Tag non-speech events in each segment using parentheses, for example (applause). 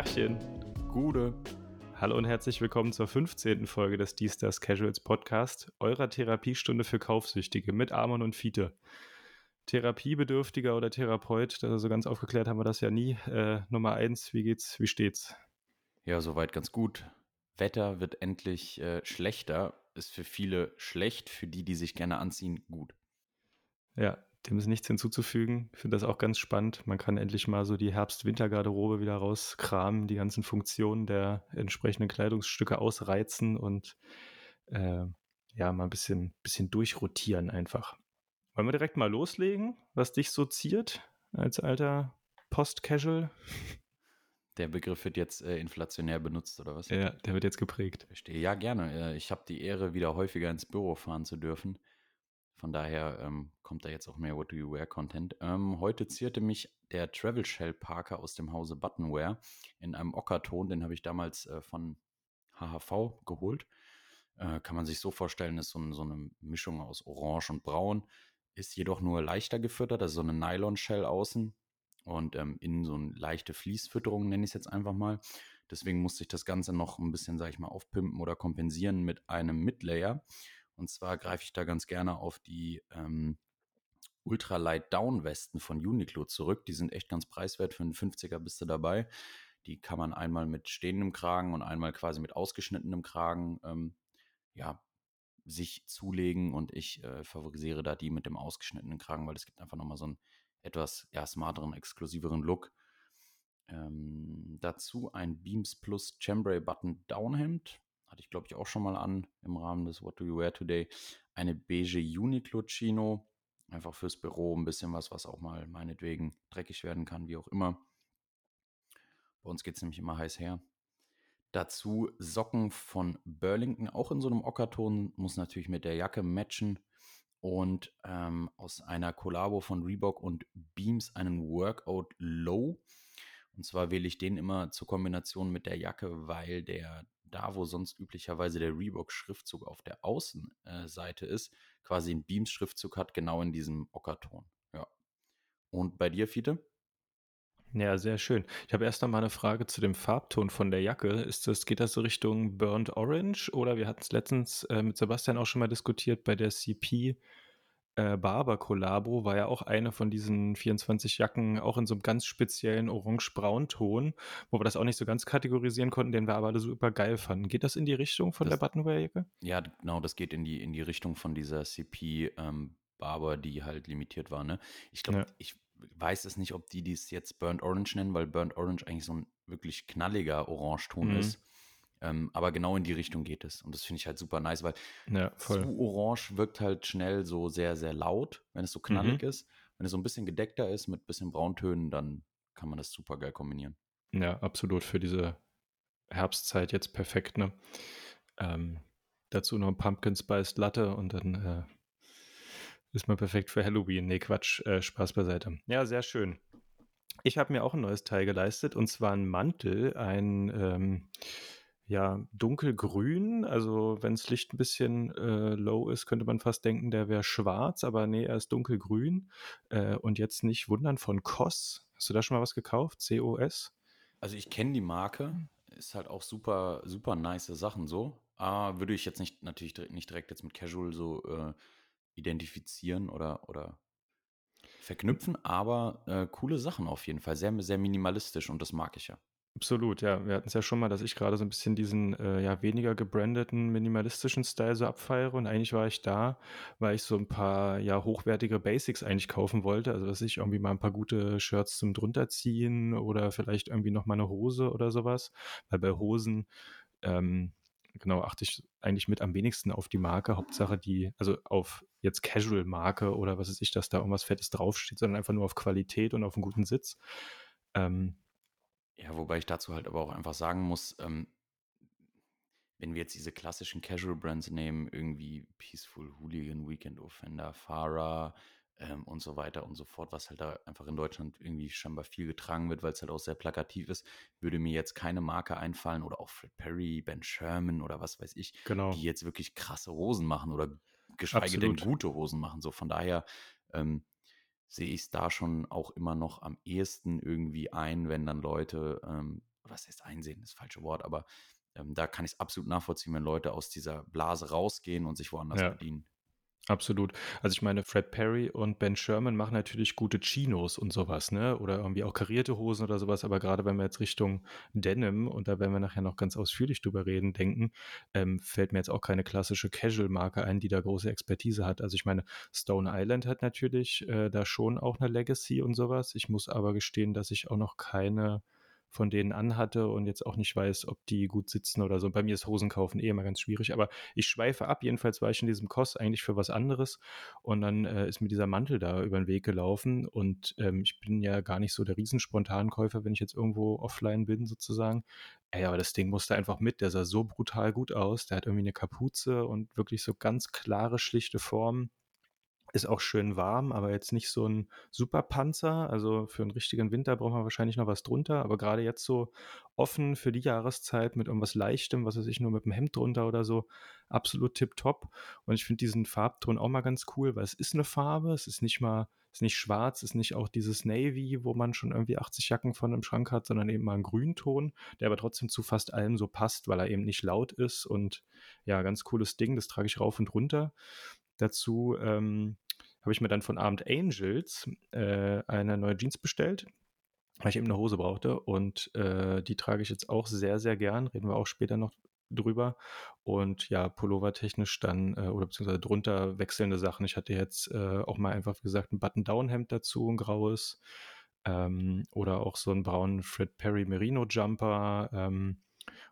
Tachchen. Gude. Hallo und herzlich willkommen zur 15. Folge des D-Stars Casuals Podcast, eurer Therapiestunde für Kaufsüchtige mit Amon und Fiete. Therapiebedürftiger oder Therapeut, also ganz aufgeklärt haben wir das ja nie. Äh, Nummer eins, wie geht's, wie steht's? Ja, soweit ganz gut. Wetter wird endlich äh, schlechter. Ist für viele schlecht, für die, die sich gerne anziehen, gut. Ja, dem ist nichts hinzuzufügen. Ich finde das auch ganz spannend. Man kann endlich mal so die Herbst-Winter-Garderobe wieder rauskramen, die ganzen Funktionen der entsprechenden Kleidungsstücke ausreizen und äh, ja, mal ein bisschen, bisschen durchrotieren einfach. Wollen wir direkt mal loslegen, was dich so ziert als alter Post-Casual? Der Begriff wird jetzt äh, inflationär benutzt, oder was? Ja, der wird jetzt geprägt. Verstehe. Ja, gerne. Äh, ich habe die Ehre, wieder häufiger ins Büro fahren zu dürfen. Von daher ähm, kommt da jetzt auch mehr What Do You Wear Content. Ähm, heute zierte mich der Travel Shell Parker aus dem Hause Buttonwear in einem Ockerton. Den habe ich damals äh, von HHV geholt. Äh, kann man sich so vorstellen, ist so, so, eine Mischung aus Orange und Braun. Ist jedoch nur leichter gefüttert, also so eine Nylon-Shell außen und ähm, innen so eine leichte Fließfütterung, nenne ich es jetzt einfach mal. Deswegen musste ich das Ganze noch ein bisschen, sage ich mal, aufpimpen oder kompensieren mit einem Midlayer. Und zwar greife ich da ganz gerne auf die ähm, Ultralight Down Westen von Uniqlo zurück. Die sind echt ganz preiswert. Für einen 50er bist du dabei. Die kann man einmal mit stehendem Kragen und einmal quasi mit ausgeschnittenem Kragen ähm, ja, sich zulegen. Und ich äh, favorisiere da die mit dem ausgeschnittenen Kragen, weil es gibt einfach nochmal so einen etwas ja, smarteren, exklusiveren Look. Ähm, dazu ein Beams Plus Chambray Button Downhemd hatte ich glaube ich auch schon mal an im Rahmen des What Do You Wear Today, eine beige Uniqlo Chino, einfach fürs Büro, ein bisschen was, was auch mal meinetwegen dreckig werden kann, wie auch immer. Bei uns geht es nämlich immer heiß her. Dazu Socken von Burlington, auch in so einem Ockerton, muss natürlich mit der Jacke matchen. Und ähm, aus einer Kollabo von Reebok und Beams einen Workout Low. Und zwar wähle ich den immer zur Kombination mit der Jacke, weil der da, wo sonst üblicherweise der Reebok-Schriftzug auf der Außenseite ist, quasi ein Beams-Schriftzug hat, genau in diesem Ockerton. Ja. Und bei dir, Fiete? Ja, sehr schön. Ich habe erst noch mal eine Frage zu dem Farbton von der Jacke. Ist das, geht das so Richtung Burnt Orange oder wir hatten es letztens äh, mit Sebastian auch schon mal diskutiert bei der CP äh, Barber Collabo war ja auch eine von diesen 24 Jacken, auch in so einem ganz speziellen orange-braun-Ton, wo wir das auch nicht so ganz kategorisieren konnten, den wir aber alle super geil fanden. Geht das in die Richtung von das, der Buttonwear-Jacke? Ja, genau, das geht in die, in die Richtung von dieser CP ähm, Barber, die halt limitiert war. Ne? Ich glaube, ja. ich weiß es nicht, ob die dies jetzt Burnt Orange nennen, weil Burnt Orange eigentlich so ein wirklich knalliger Orangeton mhm. ist. Ähm, aber genau in die Richtung geht es. Und das finde ich halt super nice, weil ja, zu orange wirkt halt schnell so sehr, sehr laut, wenn es so knallig mhm. ist. Wenn es so ein bisschen gedeckter ist mit ein bisschen Brauntönen, dann kann man das super geil kombinieren. Ja, absolut. Für diese Herbstzeit jetzt perfekt, ne? Ähm, dazu noch ein Pumpkin Spiced Latte und dann äh, ist man perfekt für Halloween. Nee, Quatsch, äh, Spaß beiseite. Ja, sehr schön. Ich habe mir auch ein neues Teil geleistet und zwar ein Mantel, ein ähm, ja, dunkelgrün. Also wenn das Licht ein bisschen äh, low ist, könnte man fast denken, der wäre schwarz, aber nee, er ist dunkelgrün. Äh, und jetzt nicht wundern von COS. Hast du da schon mal was gekauft? COS? Also ich kenne die Marke, ist halt auch super, super nice Sachen so. Aber würde ich jetzt nicht natürlich nicht direkt jetzt mit Casual so äh, identifizieren oder, oder verknüpfen, aber äh, coole Sachen auf jeden Fall. Sehr, sehr minimalistisch und das mag ich ja. Absolut, ja. Wir hatten es ja schon mal, dass ich gerade so ein bisschen diesen äh, ja weniger gebrandeten, minimalistischen Style so abfeiere. Und eigentlich war ich da, weil ich so ein paar ja hochwertige Basics eigentlich kaufen wollte. Also dass ich irgendwie mal ein paar gute Shirts zum drunterziehen oder vielleicht irgendwie noch mal eine Hose oder sowas. Weil bei Hosen ähm, genau achte ich eigentlich mit am wenigsten auf die Marke. Hauptsache die, also auf jetzt Casual-Marke oder was weiß ich, dass da irgendwas Fettes draufsteht, sondern einfach nur auf Qualität und auf einen guten Sitz. Ähm, ja, wobei ich dazu halt aber auch einfach sagen muss, ähm, wenn wir jetzt diese klassischen Casual Brands nehmen, irgendwie Peaceful Hooligan, Weekend Offender, Farah ähm, und so weiter und so fort, was halt da einfach in Deutschland irgendwie scheinbar viel getragen wird, weil es halt auch sehr plakativ ist, würde mir jetzt keine Marke einfallen oder auch Fred Perry, Ben Sherman oder was weiß ich, genau. die jetzt wirklich krasse Hosen machen oder geschweige Absolut. denn gute Hosen machen. So von daher ähm, sehe ich es da schon auch immer noch am ehesten irgendwie ein, wenn dann Leute ähm, was heißt einsehen, das falsche Wort, aber ähm, da kann ich es absolut nachvollziehen, wenn Leute aus dieser Blase rausgehen und sich woanders ja. bedienen. Absolut. Also ich meine, Fred Perry und Ben Sherman machen natürlich gute Chinos und sowas, ne? Oder irgendwie auch karierte Hosen oder sowas, aber gerade wenn wir jetzt Richtung Denim, und da werden wir nachher noch ganz ausführlich drüber reden, denken, ähm, fällt mir jetzt auch keine klassische Casual-Marke ein, die da große Expertise hat. Also ich meine, Stone Island hat natürlich äh, da schon auch eine Legacy und sowas. Ich muss aber gestehen, dass ich auch noch keine von denen anhatte und jetzt auch nicht weiß, ob die gut sitzen oder so. Bei mir ist Hosen kaufen eh immer ganz schwierig, aber ich schweife ab. Jedenfalls war ich in diesem Kost eigentlich für was anderes und dann äh, ist mir dieser Mantel da über den Weg gelaufen und ähm, ich bin ja gar nicht so der Riesenspontankäufer, wenn ich jetzt irgendwo offline bin sozusagen. Ey, aber das Ding musste einfach mit. Der sah so brutal gut aus. Der hat irgendwie eine Kapuze und wirklich so ganz klare, schlichte Formen. Ist auch schön warm, aber jetzt nicht so ein Superpanzer. Also für einen richtigen Winter braucht man wahrscheinlich noch was drunter. Aber gerade jetzt so offen für die Jahreszeit mit irgendwas Leichtem, was weiß ich, nur mit einem Hemd drunter oder so, absolut tipptopp. Und ich finde diesen Farbton auch mal ganz cool, weil es ist eine Farbe, es ist nicht mal, es ist nicht schwarz, es ist nicht auch dieses Navy, wo man schon irgendwie 80 Jacken von einem Schrank hat, sondern eben mal ein Grünton, der aber trotzdem zu fast allem so passt, weil er eben nicht laut ist und ja, ganz cooles Ding, das trage ich rauf und runter. Dazu ähm, habe ich mir dann von Abend Angels äh, eine neue Jeans bestellt, weil ich eben eine Hose brauchte. Und äh, die trage ich jetzt auch sehr, sehr gern. Reden wir auch später noch drüber. Und ja, Pullover-technisch dann äh, oder beziehungsweise drunter wechselnde Sachen. Ich hatte jetzt äh, auch mal einfach, wie gesagt, ein Button-Down-Hemd dazu, ein graues. Ähm, oder auch so einen braunen Fred Perry Merino Jumper. Ähm,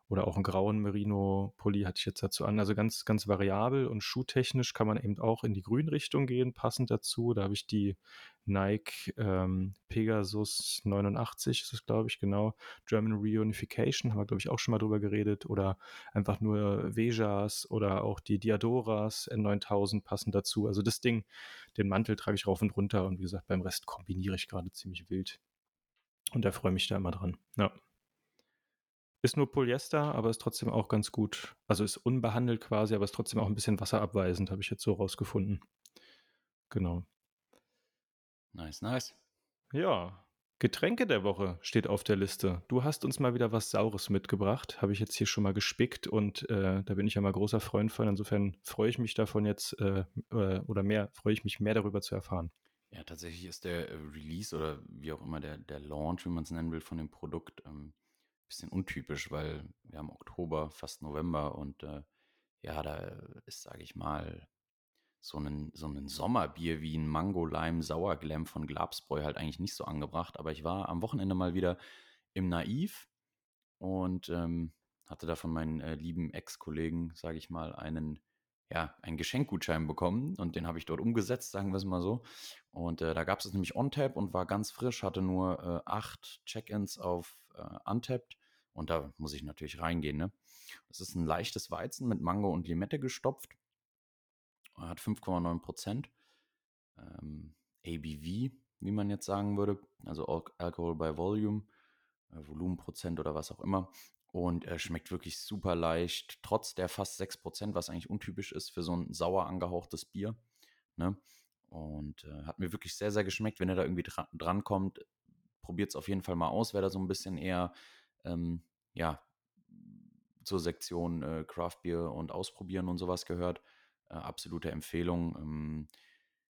oder auch einen grauen Merino-Pulli hatte ich jetzt dazu an. Also ganz, ganz variabel und schuhtechnisch kann man eben auch in die Grünrichtung gehen, passend dazu. Da habe ich die Nike ähm, Pegasus 89, ist es glaube ich, genau. German Reunification, haben wir glaube ich auch schon mal drüber geredet. Oder einfach nur Vejas oder auch die Diadoras N9000 passen dazu. Also das Ding, den Mantel trage ich rauf und runter und wie gesagt, beim Rest kombiniere ich gerade ziemlich wild. Und da freue ich mich da immer dran. Ja. Ist nur Polyester, aber ist trotzdem auch ganz gut. Also ist unbehandelt quasi, aber ist trotzdem auch ein bisschen wasserabweisend, habe ich jetzt so rausgefunden. Genau. Nice, nice. Ja, Getränke der Woche steht auf der Liste. Du hast uns mal wieder was Saures mitgebracht, habe ich jetzt hier schon mal gespickt und äh, da bin ich ja mal großer Freund von. Insofern freue ich mich davon jetzt äh, äh, oder mehr, freue ich mich mehr darüber zu erfahren. Ja, tatsächlich ist der äh, Release oder wie auch immer der, der Launch, wie man es nennen will, von dem Produkt ähm, bisschen untypisch, weil wir haben Oktober, fast November und äh, ja, da ist, sage ich mal, so ein, so ein Sommerbier wie ein Mango Lime Sauerglam von Glabsbräu halt eigentlich nicht so angebracht. Aber ich war am Wochenende mal wieder im Naiv und ähm, hatte da von meinen äh, lieben Ex-Kollegen, sage ich mal, einen, ja, einen Geschenkgutschein bekommen und den habe ich dort umgesetzt, sagen wir es mal so. Und äh, da gab es nämlich On-Tap und war ganz frisch, hatte nur äh, acht Check-ins auf äh, Untapped und da muss ich natürlich reingehen. Ne? Das ist ein leichtes Weizen mit Mango und Limette gestopft. Hat 5,9 Prozent. Ähm, ABV, wie man jetzt sagen würde. Also Alcohol by Volume, äh, Volumenprozent oder was auch immer. Und er schmeckt wirklich super leicht, trotz der fast 6%, was eigentlich untypisch ist für so ein sauer angehauchtes Bier. Ne? Und äh, hat mir wirklich sehr, sehr geschmeckt. Wenn ihr da irgendwie dra dran kommt, probiert es auf jeden Fall mal aus. Wer da so ein bisschen eher ähm, ja, zur Sektion äh, Craft Beer und Ausprobieren und sowas gehört. Äh, absolute Empfehlung. Ähm,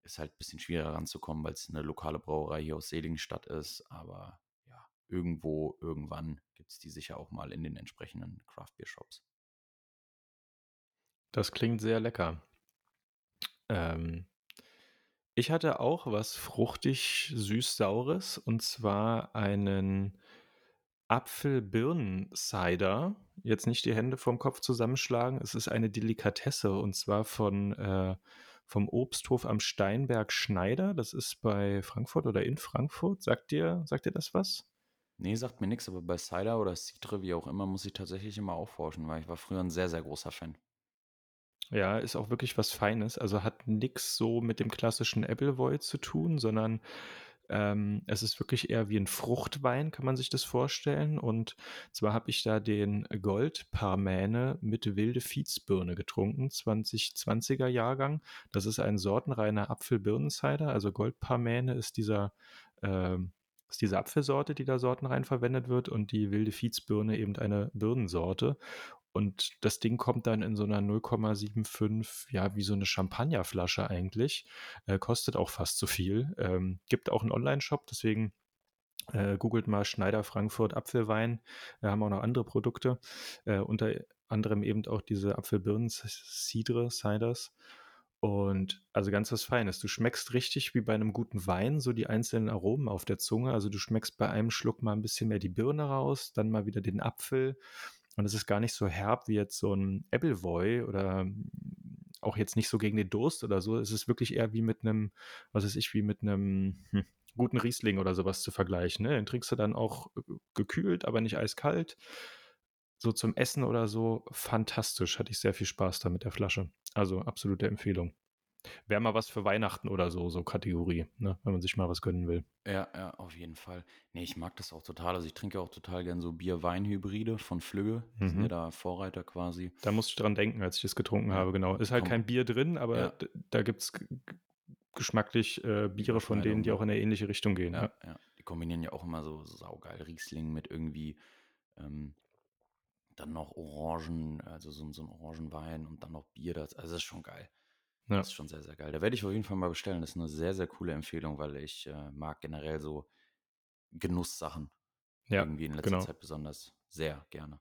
ist halt ein bisschen schwieriger ranzukommen, weil es eine lokale Brauerei hier aus Seligenstadt ist. Aber ja, irgendwo, irgendwann gibt es die sicher auch mal in den entsprechenden Craft Beer Shops. Das klingt sehr lecker. Ähm, ich hatte auch was fruchtig süß-saures und zwar einen Apfel-Birnen-Cider. Jetzt nicht die Hände vom Kopf zusammenschlagen. Es ist eine Delikatesse und zwar von äh, vom Obsthof am Steinberg Schneider. Das ist bei Frankfurt oder in Frankfurt. Sagt dir, sagt dir das was? Nee, sagt mir nichts, aber bei Cider oder Citre, wie auch immer, muss ich tatsächlich immer aufforschen, weil ich war früher ein sehr, sehr großer Fan. Ja, ist auch wirklich was Feines. Also hat nichts so mit dem klassischen Appleboy zu tun, sondern ähm, es ist wirklich eher wie ein Fruchtwein, kann man sich das vorstellen. Und zwar habe ich da den Goldparmäne mit wilde Viehsbirne getrunken, 2020er Jahrgang. Das ist ein sortenreiner Apfelbirnensider. Also Goldparmäne ist dieser Das ist diese Apfelsorte, die da sortenrein verwendet wird und die wilde Viehsbirne eben eine Birnensorte. Und das Ding kommt dann in so einer 0,75, ja, wie so eine Champagnerflasche eigentlich. Äh, kostet auch fast so viel. Ähm, gibt auch einen Online-Shop, deswegen äh, googelt mal Schneider Frankfurt Apfelwein. Wir haben auch noch andere Produkte. Äh, unter anderem eben auch diese Apfelbirnen Cidre, Ciders. Und also ganz was Feines. Du schmeckst richtig wie bei einem guten Wein, so die einzelnen Aromen auf der Zunge. Also du schmeckst bei einem Schluck mal ein bisschen mehr die Birne raus, dann mal wieder den Apfel. Und es ist gar nicht so herb wie jetzt so ein Appleboy oder auch jetzt nicht so gegen den Durst oder so. Es ist wirklich eher wie mit einem, was weiß ich, wie mit einem hm, guten Riesling oder sowas zu vergleichen. Ne? Den trinkst du dann auch gekühlt, aber nicht eiskalt. So zum Essen oder so, fantastisch. Hatte ich sehr viel Spaß da mit der Flasche. Also absolute Empfehlung. Wäre mal was für Weihnachten oder so, so Kategorie, ne? wenn man sich mal was gönnen will. Ja, ja, auf jeden Fall. Nee, ich mag das auch total. Also ich trinke auch total gern so Bier-Wein-Hybride von Flügge. Mhm. sind ja mhm. da Vorreiter quasi. Da musste ich dran denken, als ich das getrunken ja. habe, genau. Ist halt Komm. kein Bier drin, aber ja. da gibt es geschmacklich äh, Biere von denen, die auch in eine ähnliche Richtung gehen. Ja, ja. Die kombinieren ja auch immer so saugeil Riesling mit irgendwie ähm, dann noch Orangen, also so, so ein Orangenwein und dann noch Bier. Das, also das ist schon geil. Ja. Das ist schon sehr, sehr geil. Da werde ich auf jeden Fall mal bestellen. Das ist eine sehr, sehr coole Empfehlung, weil ich äh, mag generell so Genusssachen. Ja, irgendwie in letzter genau. Zeit besonders sehr gerne.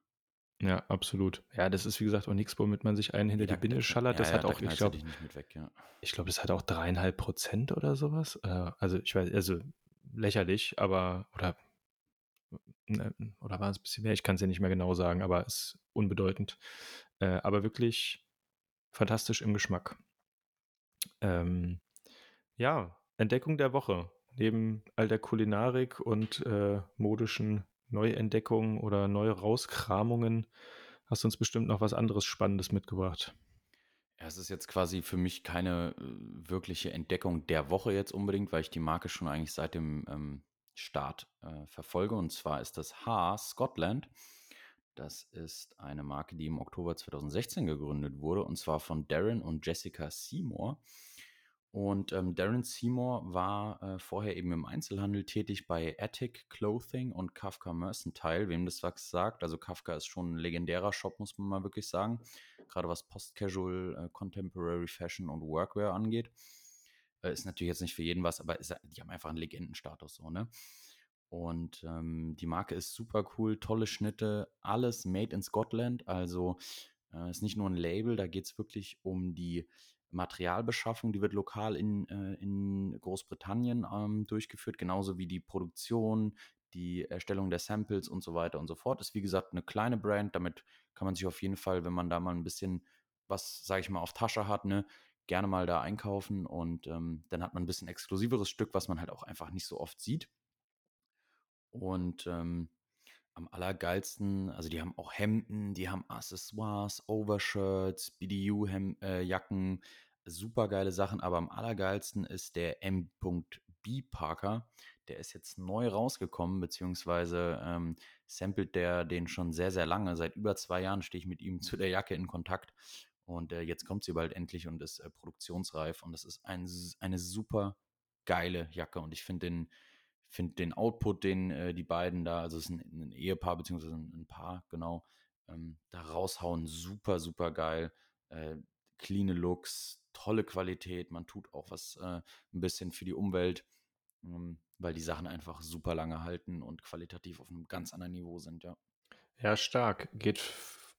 Ja, absolut. Ja, das ist wie gesagt auch nichts, womit man sich einen hinter ja, die Binde schallert. Das ja, hat ja, auch, ich glaube, ja. ich glaube, das hat auch dreieinhalb Prozent oder sowas. Äh, also ich weiß, also lächerlich, aber oder Ne, oder war es ein bisschen mehr? Ich kann es ja nicht mehr genau sagen, aber es ist unbedeutend. Äh, aber wirklich fantastisch im Geschmack. Ähm, ja, Entdeckung der Woche. Neben all der Kulinarik und äh, modischen Neuentdeckungen oder Neurauskramungen hast du uns bestimmt noch was anderes Spannendes mitgebracht. Es ist jetzt quasi für mich keine äh, wirkliche Entdeckung der Woche jetzt unbedingt, weil ich die Marke schon eigentlich seit dem ähm, Start äh, verfolge. Und zwar ist das H Scotland. Das ist eine Marke, die im Oktober 2016 gegründet wurde, und zwar von Darren und Jessica Seymour. Und ähm, Darren Seymour war äh, vorher eben im Einzelhandel tätig bei Attic Clothing und Kafka Mercantile, wem das was sagt. Also Kafka ist schon ein legendärer Shop, muss man mal wirklich sagen. Gerade was Post-Casual, äh, Contemporary Fashion und Workwear angeht. Äh, ist natürlich jetzt nicht für jeden was, aber ist, die haben einfach einen Legendenstatus so, ne? Und ähm, die Marke ist super cool, tolle Schnitte, alles made in Scotland. Also äh, ist nicht nur ein Label, da geht es wirklich um die Materialbeschaffung, die wird lokal in, äh, in Großbritannien ähm, durchgeführt, genauso wie die Produktion, die Erstellung der Samples und so weiter und so fort. Ist wie gesagt eine kleine Brand, damit kann man sich auf jeden Fall, wenn man da mal ein bisschen was, sage ich mal, auf Tasche hat, ne, gerne mal da einkaufen und ähm, dann hat man ein bisschen exklusiveres Stück, was man halt auch einfach nicht so oft sieht. Und ähm, am allergeilsten, also die haben auch Hemden, die haben Accessoires, Overshirts, BDU-Jacken, äh, super geile Sachen, aber am allergeilsten ist der M.B Parker. Der ist jetzt neu rausgekommen, beziehungsweise ähm, samplet der den schon sehr, sehr lange. Seit über zwei Jahren stehe ich mit ihm (laughs) zu der Jacke in Kontakt und äh, jetzt kommt sie bald endlich und ist äh, produktionsreif. Und das ist ein, eine super geile Jacke. Und ich finde den, find den Output, den äh, die beiden da, also es ist ein, ein Ehepaar, beziehungsweise ein, ein Paar, genau, ähm, da raushauen, super, super geil. Äh, cleane Looks, tolle Qualität. Man tut auch was äh, ein bisschen für die Umwelt, ähm, weil die Sachen einfach super lange halten und qualitativ auf einem ganz anderen Niveau sind, ja. Ja, stark. Geht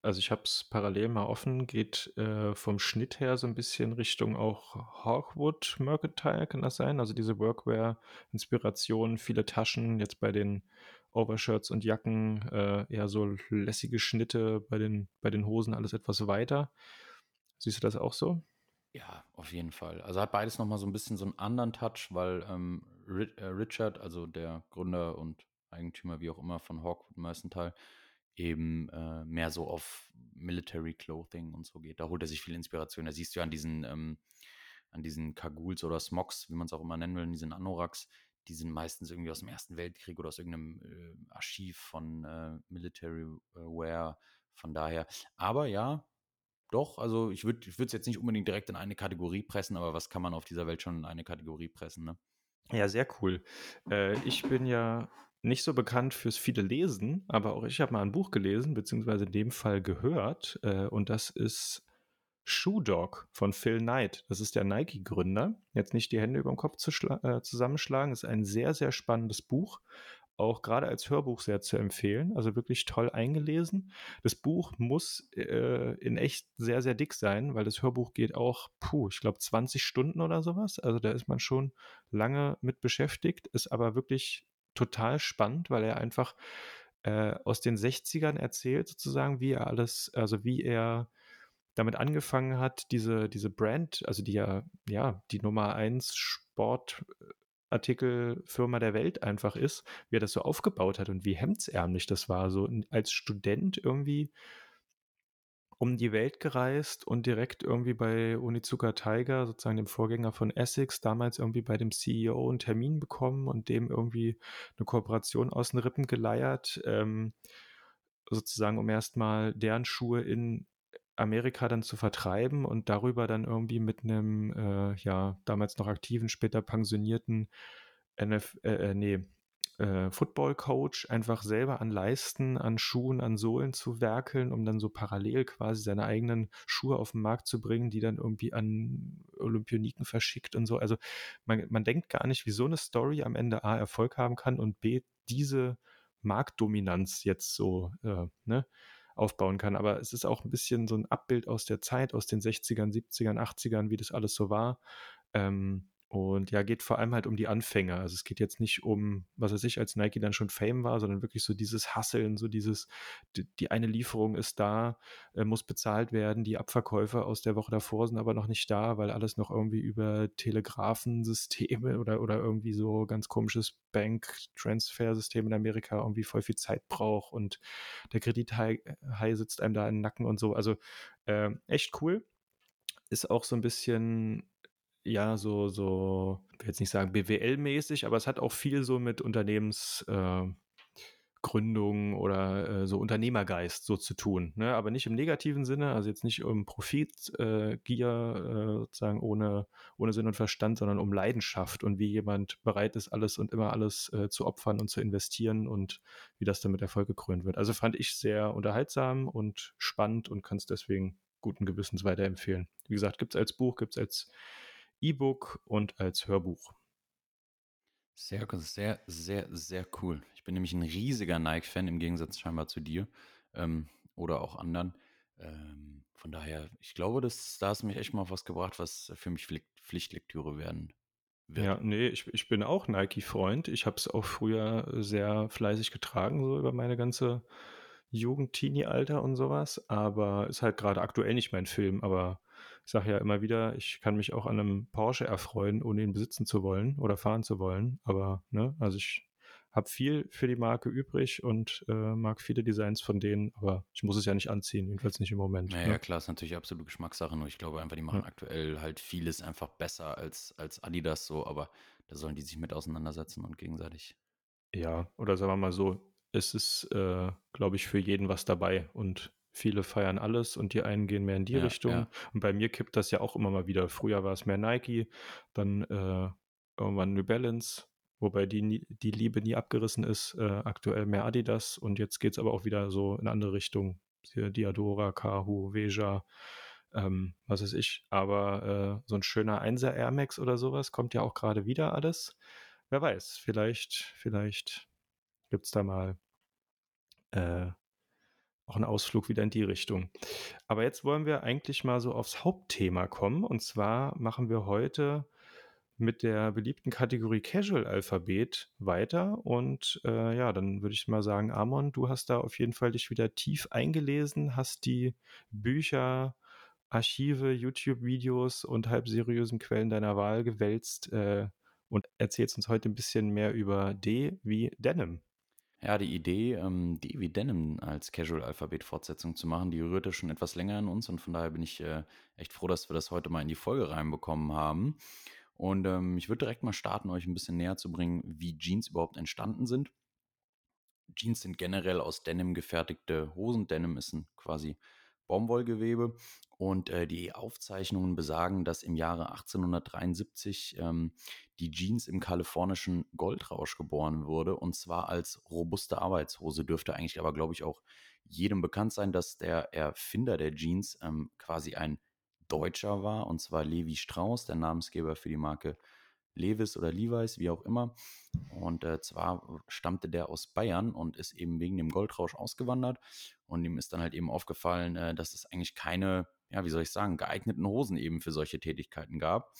also ich habe es parallel mal offen, geht äh, vom Schnitt her so ein bisschen Richtung auch Hawkwood Mercantile, kann das sein? Also diese Workwear-Inspiration, viele Taschen, jetzt bei den Overshirts und Jacken äh, eher so lässige Schnitte, bei den, bei den Hosen alles etwas weiter. Siehst du das auch so? Ja, auf jeden Fall. Also hat beides nochmal so ein bisschen so einen anderen Touch, weil ähm, äh, Richard, also der Gründer und Eigentümer, wie auch immer, von Hawkwood Mercantile, eben äh, mehr so auf Military Clothing und so geht. Da holt er sich viel Inspiration. Da siehst du ja an diesen, ähm, an diesen Kaguls oder Smogs, wie man es auch immer nennen will, in diesen Anoraks, die sind meistens irgendwie aus dem Ersten Weltkrieg oder aus irgendeinem äh, Archiv von äh, Military Wear. Von daher, aber ja, doch, also ich würde es jetzt nicht unbedingt direkt in eine Kategorie pressen, aber was kann man auf dieser Welt schon in eine Kategorie pressen, ne? Ja, sehr cool. Äh, ich bin ja nicht so bekannt fürs viele Lesen, aber auch ich habe mal ein Buch gelesen, beziehungsweise in dem Fall gehört, äh, und das ist Shoe Dog von Phil Knight. Das ist der Nike-Gründer. Jetzt nicht die Hände über dem Kopf zu äh, zusammenschlagen. ist ein sehr, sehr spannendes Buch. Auch gerade als Hörbuch sehr zu empfehlen. Also wirklich toll eingelesen. Das Buch muss äh, in echt sehr, sehr dick sein, weil das Hörbuch geht auch, puh, ich glaube 20 Stunden oder sowas. Also da ist man schon lange mit beschäftigt, ist aber wirklich total spannend, weil er einfach äh, aus den 60ern erzählt, sozusagen, wie er alles, also wie er damit angefangen hat, diese, diese Brand, also die ja, ja, die Nummer 1 Sportartikelfirma der Welt einfach ist, wie er das so aufgebaut hat und wie hemdsärmlich das war. So als Student irgendwie um die Welt gereist und direkt irgendwie bei Onizuka Tiger, sozusagen dem Vorgänger von Essex, damals irgendwie bei dem CEO einen Termin bekommen und dem irgendwie eine Kooperation aus den Rippen geleiert, ähm, sozusagen um erstmal deren Schuhe in Amerika dann zu vertreiben und darüber dann irgendwie mit einem, äh, ja, damals noch aktiven, später pensionierten NF, äh, äh, nee, äh, Football-Coach einfach selber an Leisten, an Schuhen, an Sohlen zu werkeln, um dann so parallel quasi seine eigenen Schuhe auf den Markt zu bringen, die dann irgendwie an Olympioniken verschickt und so. Also man, man denkt gar nicht, wie so eine Story am Ende A Erfolg haben kann und B diese Marktdominanz jetzt so, äh, ne? aufbauen kann. Aber es ist auch ein bisschen so ein Abbild aus der Zeit, aus den 60ern, 70ern, 80ern, wie das alles so war. Ähm, und ja, geht vor allem halt um die Anfänge. Also es geht jetzt nicht um, was weiß ich, als Nike dann schon Fame war, sondern wirklich so dieses Hasseln, so dieses, die, die eine Lieferung ist da, äh, muss bezahlt werden, die Abverkäufe aus der Woche davor sind aber noch nicht da, weil alles noch irgendwie über Telegrafensysteme (laughs) oder, oder irgendwie so ganz komisches Bank-Transfer-System in Amerika irgendwie voll viel Zeit braucht und der Kredithai sitzt einem da im Nacken und so. Also äh, echt cool. Ist auch so ein bisschen ja, so, so, ich will jetzt nicht sagen BWL-mäßig, aber es hat auch viel so mit Unternehmensgründung äh, oder äh, so Unternehmergeist so zu tun. Ne? Aber nicht im negativen Sinne, also jetzt nicht um Profitgier äh, sozusagen ohne, ohne Sinn und Verstand, sondern um Leidenschaft und wie jemand bereit ist, alles und immer alles äh, zu opfern und zu investieren und wie das dann mit Erfolg gekrönt wird. Also fand ich sehr unterhaltsam und spannend und kann es deswegen guten Gewissens weiterempfehlen. Wie gesagt, gibt es als Buch, gibt es als E-Book und als Hörbuch. Sehr, sehr, sehr, sehr cool. Ich bin nämlich ein riesiger Nike-Fan im Gegensatz scheinbar zu dir ähm, oder auch anderen. Ähm, von daher, ich glaube, das, da hast du mich echt mal auf was gebracht, was für mich Pflichtlektüre werden wird. Ja, nee, ich, ich bin auch Nike-Freund. Ich habe es auch früher sehr fleißig getragen, so über meine ganze Jugend, Teenie-Alter und sowas. Aber ist halt gerade aktuell nicht mein Film. Aber ich sage ja immer wieder, ich kann mich auch an einem Porsche erfreuen, ohne ihn besitzen zu wollen oder fahren zu wollen. Aber, ne, also ich habe viel für die Marke übrig und äh, mag viele Designs von denen, aber ich muss es ja nicht anziehen, jedenfalls nicht im Moment. Naja, ne? klar, ist natürlich absolut Geschmackssache, nur ich glaube einfach, die machen ja. aktuell halt vieles einfach besser als, als Adidas so, aber da sollen die sich mit auseinandersetzen und gegenseitig. Ja, oder sagen wir mal so, es ist, äh, glaube ich, für jeden was dabei und Viele feiern alles und die einen gehen mehr in die ja, Richtung. Ja. Und bei mir kippt das ja auch immer mal wieder. Früher war es mehr Nike, dann äh, irgendwann New Balance, wobei die, die Liebe nie abgerissen ist. Äh, aktuell mehr Adidas und jetzt geht es aber auch wieder so in andere Richtungen. Diadora, Kahu, Veja, ähm, was weiß ich. Aber äh, so ein schöner 1er Air Max oder sowas kommt ja auch gerade wieder alles. Wer weiß, vielleicht, vielleicht gibt es da mal äh, auch ein Ausflug wieder in die Richtung. Aber jetzt wollen wir eigentlich mal so aufs Hauptthema kommen. Und zwar machen wir heute mit der beliebten Kategorie Casual Alphabet weiter. Und äh, ja, dann würde ich mal sagen, Amon, du hast da auf jeden Fall dich wieder tief eingelesen, hast die Bücher, Archive, YouTube-Videos und halbseriösen Quellen deiner Wahl gewälzt äh, und erzählst uns heute ein bisschen mehr über D wie Denim. Ja, die Idee, ähm, die wie Denim als Casual-Alphabet-Fortsetzung zu machen, die rührte schon etwas länger in uns und von daher bin ich äh, echt froh, dass wir das heute mal in die Folge reinbekommen haben. Und ähm, ich würde direkt mal starten, euch ein bisschen näher zu bringen, wie Jeans überhaupt entstanden sind. Jeans sind generell aus Denim gefertigte Hosen. Denim ist ein quasi Baumwollgewebe. Und äh, die Aufzeichnungen besagen, dass im Jahre 1873 ähm, die Jeans im kalifornischen Goldrausch geboren wurde. Und zwar als robuste Arbeitshose. Dürfte eigentlich aber, glaube ich, auch jedem bekannt sein, dass der Erfinder der Jeans ähm, quasi ein Deutscher war. Und zwar Levi Strauss, der Namensgeber für die Marke Levis oder Levi's, wie auch immer. Und äh, zwar stammte der aus Bayern und ist eben wegen dem Goldrausch ausgewandert. Und ihm ist dann halt eben aufgefallen, äh, dass es eigentlich keine, ja, wie soll ich sagen, geeigneten Hosen eben für solche Tätigkeiten gab.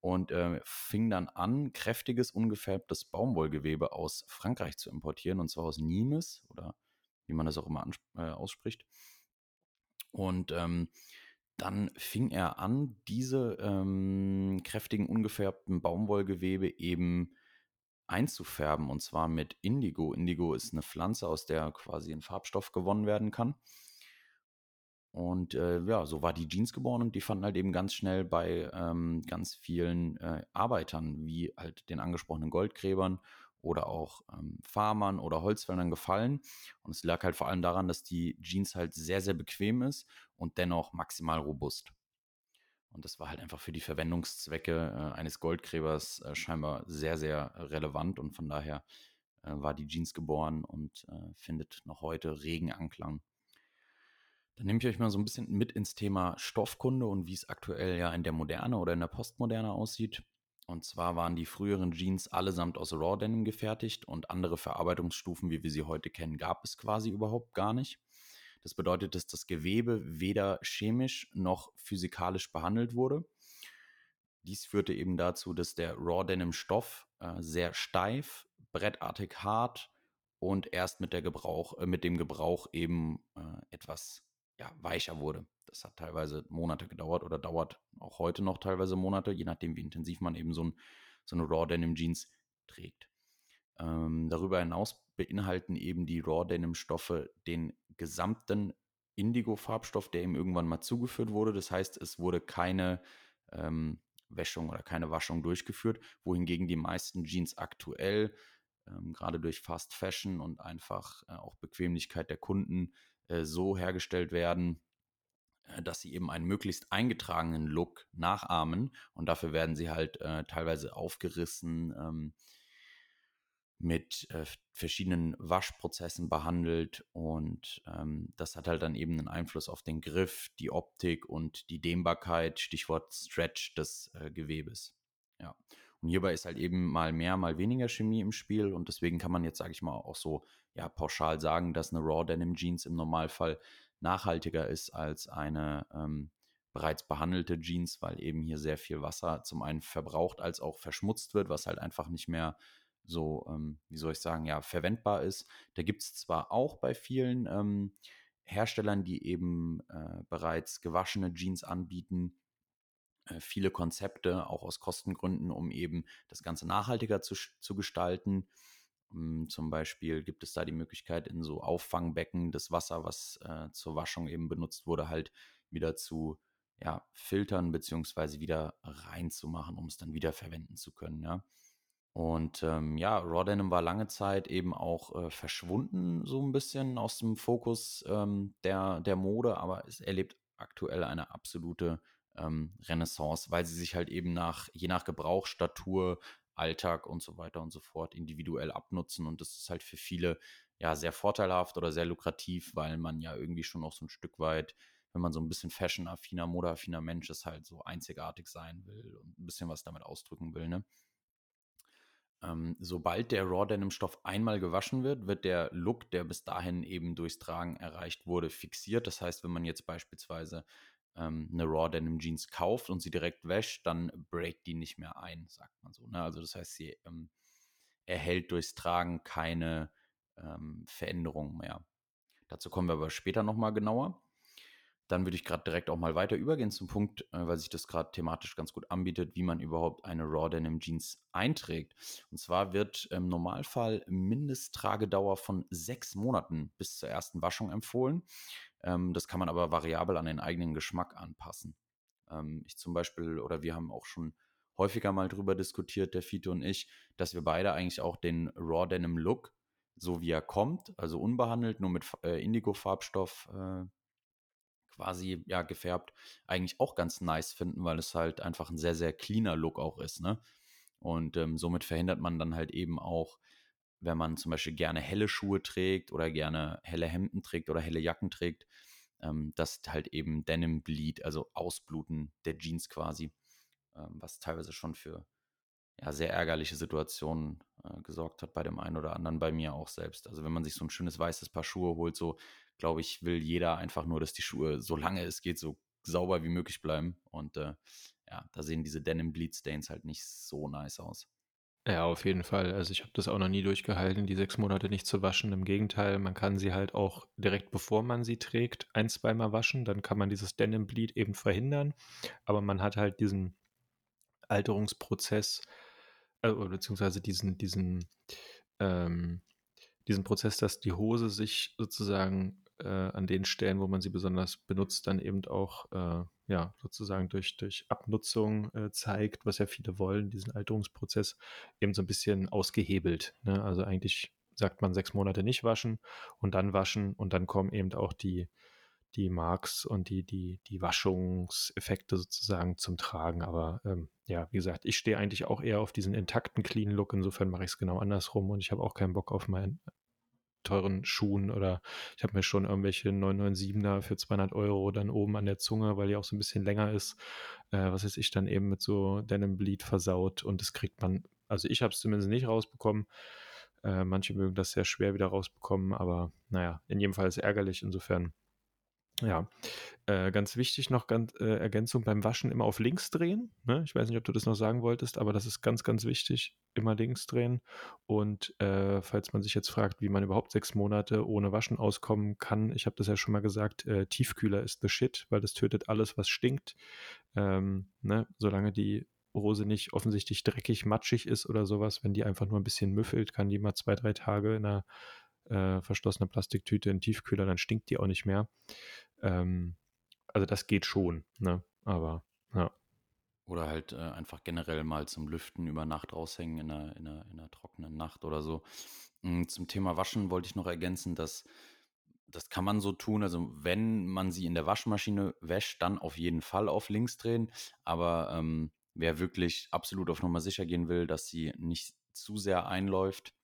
Und äh, fing dann an, kräftiges, ungefärbtes Baumwollgewebe aus Frankreich zu importieren, und zwar aus Nimes oder wie man das auch immer äh, ausspricht. Und ähm, dann fing er an, diese ähm, kräftigen, ungefärbten Baumwollgewebe eben einzufärben und zwar mit Indigo. Indigo ist eine Pflanze, aus der quasi ein Farbstoff gewonnen werden kann. Und äh, ja, so war die Jeans geboren und die fanden halt eben ganz schnell bei ähm, ganz vielen äh, Arbeitern, wie halt den angesprochenen Goldgräbern oder auch ähm, Farmern oder Holzfällern gefallen. Und es lag halt vor allem daran, dass die Jeans halt sehr, sehr bequem ist und dennoch maximal robust. Und das war halt einfach für die Verwendungszwecke äh, eines Goldgräbers äh, scheinbar sehr, sehr relevant und von daher äh, war die Jeans geboren und äh, findet noch heute regen Anklang. Dann nehme ich euch mal so ein bisschen mit ins Thema Stoffkunde und wie es aktuell ja in der Moderne oder in der Postmoderne aussieht. Und zwar waren die früheren Jeans allesamt aus Raw Denim gefertigt und andere Verarbeitungsstufen, wie wir sie heute kennen, gab es quasi überhaupt gar nicht. Das bedeutet, dass das Gewebe weder chemisch noch physikalisch behandelt wurde. Dies führte eben dazu, dass der Raw Denim Stoff äh, sehr steif, brettartig hart und erst mit, Gebrauch, äh, mit dem Gebrauch eben äh, etwas ja, weicher wurde. Das hat teilweise Monate gedauert oder dauert auch heute noch teilweise Monate, je nachdem, wie intensiv man eben so, ein, so eine Raw Denim Jeans trägt. Ähm, darüber hinaus beinhalten eben die Raw Denim Stoffe den gesamten Indigo-Farbstoff, der ihm irgendwann mal zugeführt wurde. Das heißt, es wurde keine ähm, Wäschung oder keine Waschung durchgeführt, wohingegen die meisten Jeans aktuell, ähm, gerade durch Fast Fashion und einfach äh, auch Bequemlichkeit der Kunden, äh, so hergestellt werden, dass sie eben einen möglichst eingetragenen Look nachahmen und dafür werden sie halt äh, teilweise aufgerissen, ähm, mit äh, verschiedenen Waschprozessen behandelt und ähm, das hat halt dann eben einen Einfluss auf den Griff, die Optik und die Dehnbarkeit, Stichwort Stretch des äh, Gewebes. Ja. Und hierbei ist halt eben mal mehr, mal weniger Chemie im Spiel und deswegen kann man jetzt, sage ich mal, auch so ja, pauschal sagen, dass eine Raw Denim Jeans im Normalfall nachhaltiger ist als eine ähm, bereits behandelte Jeans, weil eben hier sehr viel Wasser zum einen verbraucht als auch verschmutzt wird, was halt einfach nicht mehr so, ähm, wie soll ich sagen, ja, verwendbar ist. Da gibt es zwar auch bei vielen ähm, Herstellern, die eben äh, bereits gewaschene Jeans anbieten, äh, viele Konzepte, auch aus Kostengründen, um eben das Ganze nachhaltiger zu, zu gestalten. Um, zum Beispiel gibt es da die Möglichkeit, in so Auffangbecken das Wasser, was äh, zur Waschung eben benutzt wurde, halt wieder zu ja, filtern beziehungsweise wieder reinzumachen, um es dann wieder verwenden zu können. Ja. Und ähm, ja, Raw Denim war lange Zeit eben auch äh, verschwunden, so ein bisschen aus dem Fokus ähm, der, der Mode, aber es erlebt aktuell eine absolute ähm, Renaissance, weil sie sich halt eben nach, je nach Gebrauch, Statur, Alltag und so weiter und so fort individuell abnutzen. Und das ist halt für viele ja sehr vorteilhaft oder sehr lukrativ, weil man ja irgendwie schon noch so ein Stück weit, wenn man so ein bisschen fashion-affiner, modeaffiner Mensch ist, halt so einzigartig sein will und ein bisschen was damit ausdrücken will, ne? Ähm, sobald der Raw Denim Stoff einmal gewaschen wird, wird der Look, der bis dahin eben durchs Tragen erreicht wurde, fixiert. Das heißt, wenn man jetzt beispielsweise ähm, eine Raw Denim Jeans kauft und sie direkt wäscht, dann breakt die nicht mehr ein, sagt man so. Ne? Also das heißt, sie ähm, erhält durchs Tragen keine ähm, Veränderungen mehr. Dazu kommen wir aber später nochmal genauer. Dann würde ich gerade direkt auch mal weiter übergehen zum Punkt, äh, weil sich das gerade thematisch ganz gut anbietet, wie man überhaupt eine Raw Denim Jeans einträgt. Und zwar wird im Normalfall Mindesttragedauer von sechs Monaten bis zur ersten Waschung empfohlen. Ähm, das kann man aber variabel an den eigenen Geschmack anpassen. Ähm, ich zum Beispiel, oder wir haben auch schon häufiger mal drüber diskutiert, der Fito und ich, dass wir beide eigentlich auch den Raw Denim Look, so wie er kommt, also unbehandelt, nur mit äh, Indigo-Farbstoff äh, quasi ja gefärbt, eigentlich auch ganz nice finden, weil es halt einfach ein sehr, sehr cleaner Look auch ist, ne? Und ähm, somit verhindert man dann halt eben auch, wenn man zum Beispiel gerne helle Schuhe trägt oder gerne helle Hemden trägt oder helle Jacken trägt, ähm, dass halt eben Denim Bleed, also Ausbluten der Jeans quasi, ähm, was teilweise schon für ja, sehr ärgerliche Situationen äh, gesorgt hat bei dem einen oder anderen, bei mir auch selbst. Also wenn man sich so ein schönes weißes Paar Schuhe holt, so glaube ich, will jeder einfach nur, dass die Schuhe, solange es geht, so sauber wie möglich bleiben. Und äh, ja, da sehen diese Denim Bleed Stains halt nicht so nice aus. Ja, auf jeden Fall. Also ich habe das auch noch nie durchgehalten, die sechs Monate nicht zu waschen. Im Gegenteil, man kann sie halt auch direkt bevor man sie trägt, ein, zweimal waschen. Dann kann man dieses Denim Bleed eben verhindern. Aber man hat halt diesen Alterungsprozess, äh, beziehungsweise diesen, diesen, ähm, diesen Prozess, dass die Hose sich sozusagen äh, an den Stellen, wo man sie besonders benutzt, dann eben auch äh, ja, sozusagen durch, durch Abnutzung äh, zeigt, was ja viele wollen, diesen Alterungsprozess eben so ein bisschen ausgehebelt. Ne? Also eigentlich sagt man sechs Monate nicht waschen und dann waschen und dann kommen eben auch die, die Marks und die, die, die Waschungseffekte sozusagen zum Tragen. Aber ähm, ja, wie gesagt, ich stehe eigentlich auch eher auf diesen intakten Clean Look. Insofern mache ich es genau andersrum und ich habe auch keinen Bock auf mein teuren Schuhen oder ich habe mir schon irgendwelche 997er für 200 Euro dann oben an der Zunge, weil die auch so ein bisschen länger ist, äh, was weiß ich, dann eben mit so Denim Bleed versaut und das kriegt man, also ich habe es zumindest nicht rausbekommen. Äh, manche mögen das sehr schwer wieder rausbekommen, aber naja, in jedem Fall ist ärgerlich. Insofern ja, äh, ganz wichtig noch ganz, äh, Ergänzung beim Waschen immer auf links drehen. Ne? Ich weiß nicht, ob du das noch sagen wolltest, aber das ist ganz, ganz wichtig. Immer links drehen. Und äh, falls man sich jetzt fragt, wie man überhaupt sechs Monate ohne Waschen auskommen kann, ich habe das ja schon mal gesagt, äh, Tiefkühler ist the shit, weil das tötet alles, was stinkt. Ähm, ne? Solange die Hose nicht offensichtlich dreckig, matschig ist oder sowas, wenn die einfach nur ein bisschen müffelt, kann die mal zwei, drei Tage in einer äh, verschlossene Plastiktüte in Tiefkühler, dann stinkt die auch nicht mehr. Ähm, also das geht schon, ne? Aber ja. Oder halt äh, einfach generell mal zum Lüften über Nacht raushängen in einer, in einer, in einer trockenen Nacht oder so. Und hm, zum Thema Waschen wollte ich noch ergänzen, dass das kann man so tun. Also wenn man sie in der Waschmaschine wäscht, dann auf jeden Fall auf links drehen. Aber ähm, wer wirklich absolut auf Nummer sicher gehen will, dass sie nicht zu sehr einläuft,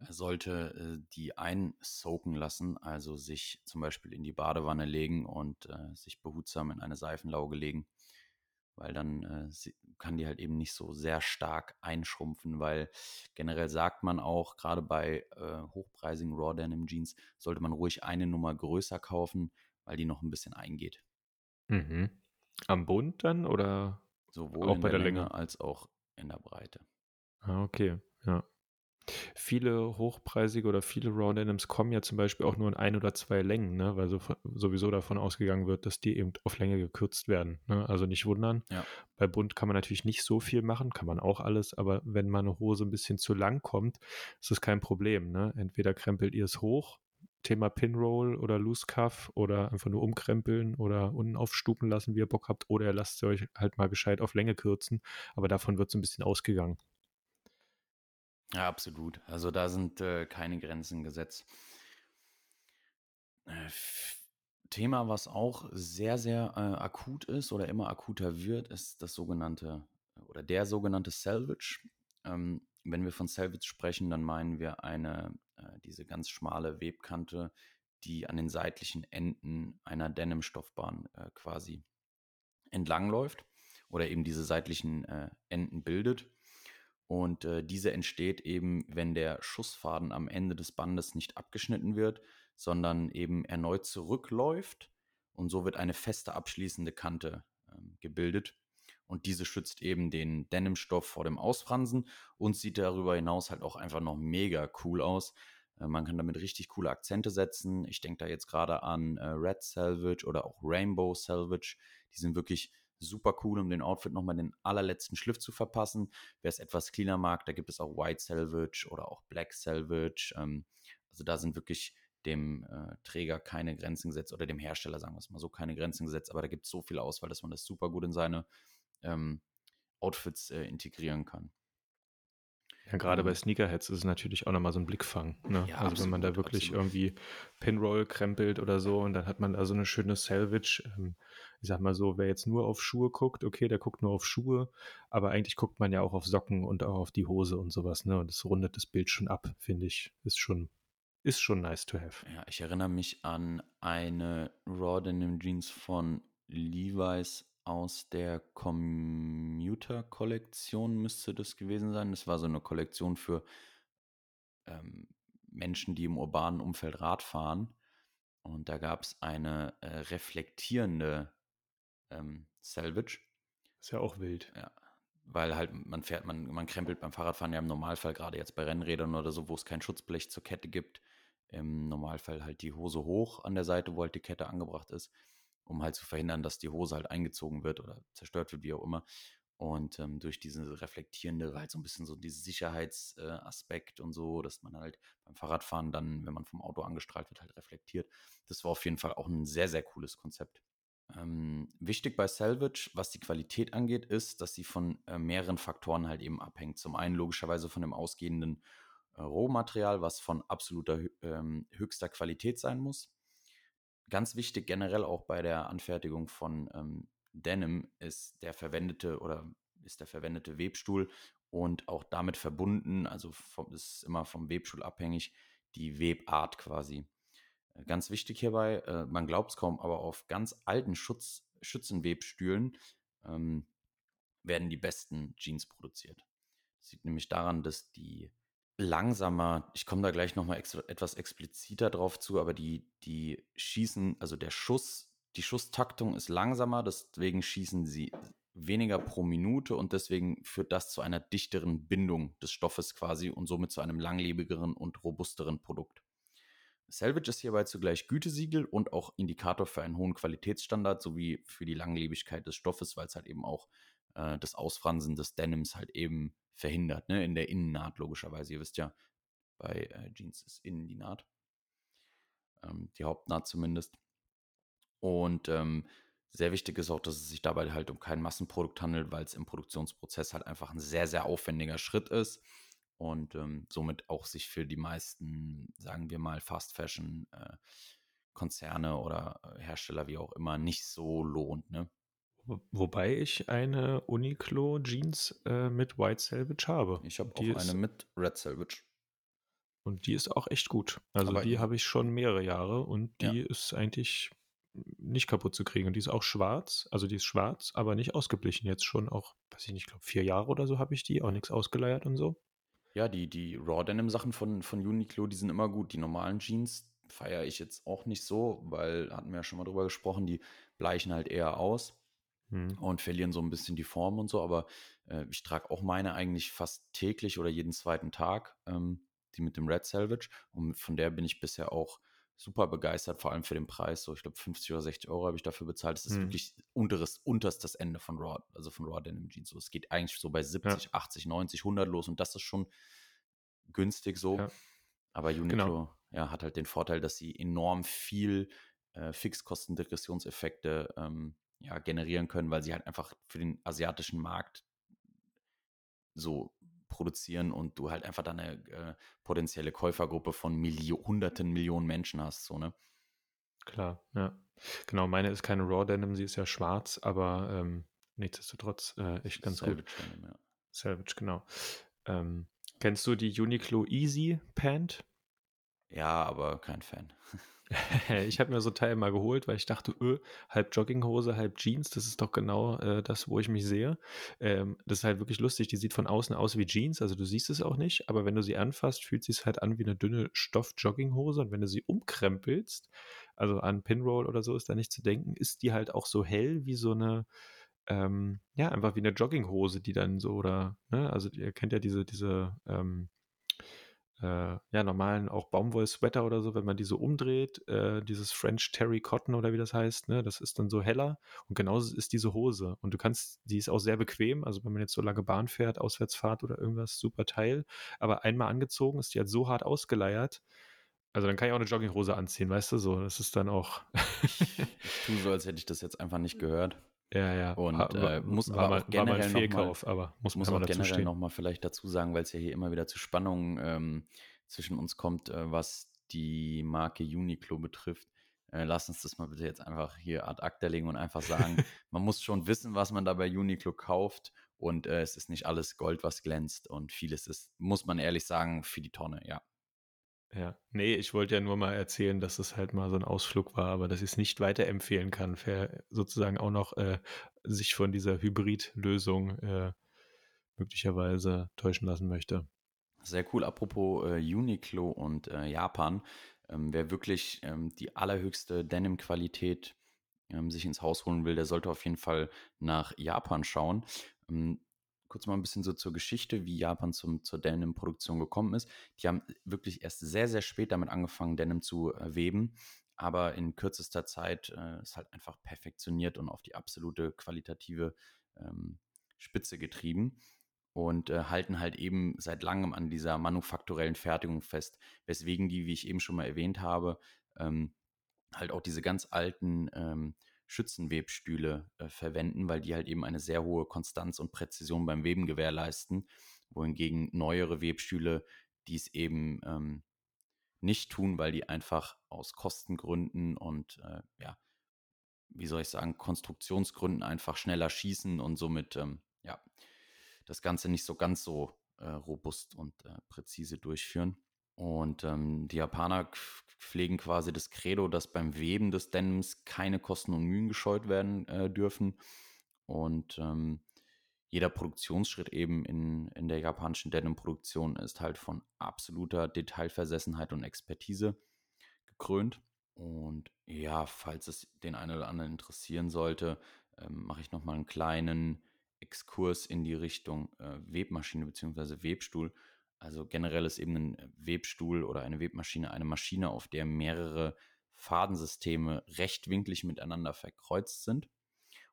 sollte äh, die einsoaken lassen, also sich zum Beispiel in die Badewanne legen und äh, sich behutsam in eine Seifenlauge legen, weil dann äh, sie, kann die halt eben nicht so sehr stark einschrumpfen, weil generell sagt man auch, gerade bei äh, hochpreisigen Raw Denim Jeans sollte man ruhig eine Nummer größer kaufen, weil die noch ein bisschen eingeht. Mhm. Am Bund dann oder sowohl auch bei der, der Länge als auch in der Breite. Ah, okay, ja. Viele hochpreisige oder viele Raw Denims kommen ja zum Beispiel auch nur in ein oder zwei Längen, ne? weil so, sowieso davon ausgegangen wird, dass die eben auf Länge gekürzt werden. Ne? Also nicht wundern. Ja. Bei Bund kann man natürlich nicht so viel machen, kann man auch alles, aber wenn mal eine Hose ein bisschen zu lang kommt, ist das kein Problem. Ne? Entweder krempelt ihr es hoch, Thema Pinroll oder Loose Cuff oder einfach nur umkrempeln oder unten aufstupen lassen, wie ihr Bock habt, oder ihr lasst sie euch halt mal gescheit auf Länge kürzen, aber davon wird es ein bisschen ausgegangen. Ja, absolut. Also da sind äh, keine Grenzen gesetzt. Äh, Thema, was auch sehr, sehr äh, akut ist oder immer akuter wird, ist das sogenannte oder der sogenannte Salvage. Ähm, wenn wir von Salvage sprechen, dann meinen wir eine, äh, diese ganz schmale Webkante, die an den seitlichen Enden einer Denim-Stoffbahn äh, quasi entlangläuft oder eben diese seitlichen Enden bildet. Und äh, diese entsteht eben, wenn der Schussfaden am Ende des Bandes nicht abgeschnitten wird, sondern eben erneut zurückläuft. Und so wird eine feste abschließende Kante äh, gebildet. Und diese schützt eben den Denimstoff vor dem Ausfransen und sieht darüber hinaus halt auch einfach noch mega cool aus. Äh, man kann damit richtig coole Akzente setzen. Ich denke da jetzt gerade an äh, Red Salvage oder auch Rainbow Salvage. Die sind wirklich super cool, um den Outfit nochmal den allerletzten Schliff zu verpassen. Wer es etwas cleaner mag, da gibt es auch White Salvage oder auch Black Salvage. Ähm, also da sind wirklich dem äh, Träger keine Grenzen gesetzt oder dem Hersteller, sagen wir es mal so, keine Grenzen gesetzt. Aber da gibt es so viel Auswahl, dass man das super gut in seine ähm, Outfits äh, integrieren kann. Ja, gerade bei Ähm, Sneakerheads ist es natürlich auch nochmal so ein Blickfang. Ne? Ja, also wenn man da absolut, wirklich absolut. irgendwie Pinroll krempelt oder so und dann hat man da so eine schöne Salvage. Ähm, ich sag mal so, wer jetzt nur auf Schuhe guckt, okay, der guckt nur auf Schuhe, aber eigentlich guckt man ja auch auf Socken und auch auf die Hose und sowas. Ne? Und das rundet das Bild schon ab, finde ich. Ist schon, ist schon nice to have. Ja, ich erinnere mich an eine Raw Denim Jeans von Levi's aus der Commuter-Kollektion müsste das gewesen sein. Das war so eine Kollektion für ähm, Menschen, die im urbanen Umfeld Rad fahren. Und da gab es eine äh, reflektierende ähm, Salvage. Ist ja auch wild. Ja, weil halt man fährt, man, man krempelt beim Fahrradfahren ja im Normalfall, gerade jetzt bei Rennrädern oder so, wo es kein Schutzblech zur Kette gibt, im Normalfall halt die Hose hoch an der Seite, wo halt die Kette angebracht ist, um halt zu verhindern, dass die Hose halt eingezogen wird oder zerstört wird, wie auch immer. Und ähm, durch diese reflektierende, halt so ein bisschen so diesen Sicherheitsaspekt äh, und so, dass man halt beim Fahrradfahren dann, wenn man vom Auto angestrahlt wird, halt reflektiert. Das war auf jeden Fall auch ein sehr, sehr cooles Konzept. Ähm, wichtig bei Salvage, was die Qualität angeht, ist, dass sie von äh, mehreren Faktoren halt eben abhängt. Zum einen logischerweise von dem ausgehenden äh, Rohmaterial, was von absoluter ähm, höchster Qualität sein muss. Ganz wichtig generell auch bei der Anfertigung von ähm, Denim ist der verwendete oder ist der verwendete Webstuhl und auch damit verbunden, also vom, ist immer vom Webstuhl abhängig, die Webart quasi. Ganz wichtig hierbei, äh, man glaubt es kaum, aber auf ganz alten Schutz, Schützenwebstühlen ähm, werden die besten Jeans produziert. Das liegt nämlich daran, dass die langsamer, ich komme da gleich nochmal ex etwas expliziter drauf zu, aber die, die schießen, also der Schuss, die Schusstaktung ist langsamer, deswegen schießen sie weniger pro Minute und deswegen führt das zu einer dichteren Bindung des Stoffes quasi und somit zu einem langlebigeren und robusteren Produkt. Salvage ist hierbei zugleich Gütesiegel und auch Indikator für einen hohen Qualitätsstandard sowie für die Langlebigkeit des Stoffes, weil es halt eben auch äh, das Ausfransen des Denims halt eben verhindert, ne? in der Innennaht logischerweise. Ihr wisst ja, bei äh, Jeans ist innen die Naht, ähm, die Hauptnaht zumindest. Und ähm, sehr wichtig ist auch, dass es sich dabei halt um kein Massenprodukt handelt, weil es im Produktionsprozess halt einfach ein sehr, sehr aufwendiger Schritt ist und ähm, somit auch sich für die meisten, sagen wir mal, Fast Fashion äh, Konzerne oder äh, Hersteller, wie auch immer, nicht so lohnt. Ne? Wobei ich eine Uniqlo Jeans äh, mit White Salvage habe. Ich habe auch eine mit Red Salvage. Und die ist auch echt gut. Also Aber die habe ich schon mehrere Jahre und Ja. die ist eigentlich nicht kaputt zu kriegen. Und die ist auch schwarz. Also die ist schwarz, aber nicht ausgeblichen. Jetzt schon auch, weiß ich nicht, ich glaube vier Jahre oder so habe ich die. Auch nichts ausgeleiert und so. Ja, die, die Raw Denim Sachen von, von Uniqlo, die sind immer gut. Die normalen Jeans feiere ich jetzt auch nicht so, weil hatten wir ja schon mal drüber gesprochen, die bleichen halt eher aus Hm. und verlieren so ein bisschen die Form und so. Aber äh, ich trage auch meine eigentlich fast täglich oder jeden zweiten Tag, ähm, die mit dem Red Salvage. Und von der bin ich bisher auch super begeistert, vor allem für den Preis. So, ich glaube, 50 oder 60 Euro habe ich dafür bezahlt. Das ist Hm. wirklich unteres, unterstes Ende von Raw, also von Raw Denim Jeans. So, es geht eigentlich so bei 70, 80, 90, 100 los und das ist schon günstig so. Ja. Aber Uniqlo Genau. ja, hat halt den Vorteil, dass sie enorm viel äh, Fixkostendegressionseffekte ähm, ja, generieren können, weil sie halt einfach für den asiatischen Markt so produzieren und du halt einfach dann eine äh, potenzielle Käufergruppe von Milio hunderten Millionen Menschen hast, so, ne? Klar, ja. Genau, meine ist keine Raw Denim, sie ist ja schwarz, aber ähm, nichtsdestotrotz äh, echt ganz gut. Salvage Denim, ja. Salvage, genau. Ähm, kennst du die Uniqlo Easy Pant? Ja, aber kein Fan. (laughs) ich habe mir so ein Teil mal geholt, weil ich dachte, öh, halb Jogginghose, halb Jeans, das ist doch genau äh, das, wo ich mich sehe. Ähm, das ist halt wirklich lustig, die sieht von außen aus wie Jeans, also du siehst es auch nicht, aber wenn du sie anfasst, fühlt sie es halt an wie eine dünne Stoff-Jogginghose und wenn du sie umkrempelst, also an Pinroll oder so ist da nicht zu denken, ist die halt auch so hell wie so eine, ähm, ja, einfach wie eine Jogginghose, die dann so oder, ne, also ihr kennt ja diese, diese, ähm, äh, ja, normalen auch Baumwollsweater oder so, wenn man die so umdreht, äh, dieses French Terry Cotton oder wie das heißt, ne, das ist dann so heller und genauso ist diese Hose. Und du kannst, die ist auch sehr bequem, also wenn man jetzt so lange Bahn fährt, Auswärtsfahrt oder irgendwas, super Teil, aber einmal angezogen ist die halt so hart ausgeleiert, also dann kann ich auch eine Jogginghose anziehen, weißt du, so, das ist dann auch, Ich tue so, als hätte ich das jetzt einfach nicht gehört. Ja, ja. Und War, äh, muss war, aber mal, auch generell war mal ein Fehlkauf, noch mal, aber muss, muss man auch generell nochmal vielleicht dazu sagen, weil es ja hier immer wieder zu Spannungen ähm, zwischen uns kommt, äh, was die Marke Uniqlo betrifft. Äh, lass uns das mal bitte jetzt einfach hier ad acta legen und einfach sagen, (laughs) man muss schon wissen, was man da bei Uniqlo kauft und äh, es ist nicht alles Gold, was glänzt und vieles ist, muss man ehrlich sagen, für die Tonne, ja. Ja, nee, ich wollte ja nur mal erzählen, dass es halt mal so ein Ausflug war, aber dass ich es nicht weiterempfehlen kann, wer sozusagen auch noch äh, sich von dieser Hybrid-Lösung äh, möglicherweise täuschen lassen möchte. Sehr cool. Apropos äh, Uniqlo und äh, Japan. Ähm, wer wirklich ähm, die allerhöchste Denim-Qualität ähm, sich ins Haus holen will, der sollte auf jeden Fall nach Japan schauen. Kurz mal ein bisschen so zur Geschichte, wie Japan zum, zur Denim-Produktion gekommen ist. Die haben wirklich erst sehr, sehr spät damit angefangen, Denim zu äh, weben, aber in kürzester Zeit äh, ist halt einfach perfektioniert und auf die absolute qualitative ähm, Spitze getrieben und äh, halten halt eben seit langem an dieser manufakturellen Fertigung fest, weswegen die, wie ich eben schon mal erwähnt habe, ähm, halt auch diese ganz alten ähm, Schützenwebstühle äh, verwenden, weil die halt eben eine sehr hohe Konstanz und Präzision beim Weben gewährleisten, wohingegen neuere Webstühle dies eben ähm, nicht tun, weil die einfach aus Kostengründen und äh, ja, wie soll ich sagen, Konstruktionsgründen einfach schneller schießen und somit ähm, ja, das Ganze nicht so ganz so äh, robust und äh, präzise durchführen. Und ähm, die Japaner pflegen quasi das Credo, dass beim Weben des Denims keine Kosten und Mühen gescheut werden äh, dürfen. Und ähm, jeder Produktionsschritt eben in, in der japanischen Denim-Produktion ist halt von absoluter Detailversessenheit und Expertise gekrönt. Und ja, falls es den einen oder anderen interessieren sollte, ähm, mache ich nochmal einen kleinen Exkurs in die Richtung äh, Webmaschine bzw. Webstuhl. Also generell ist eben ein Webstuhl oder eine Webmaschine eine Maschine, auf der mehrere Fadensysteme rechtwinklig miteinander verkreuzt sind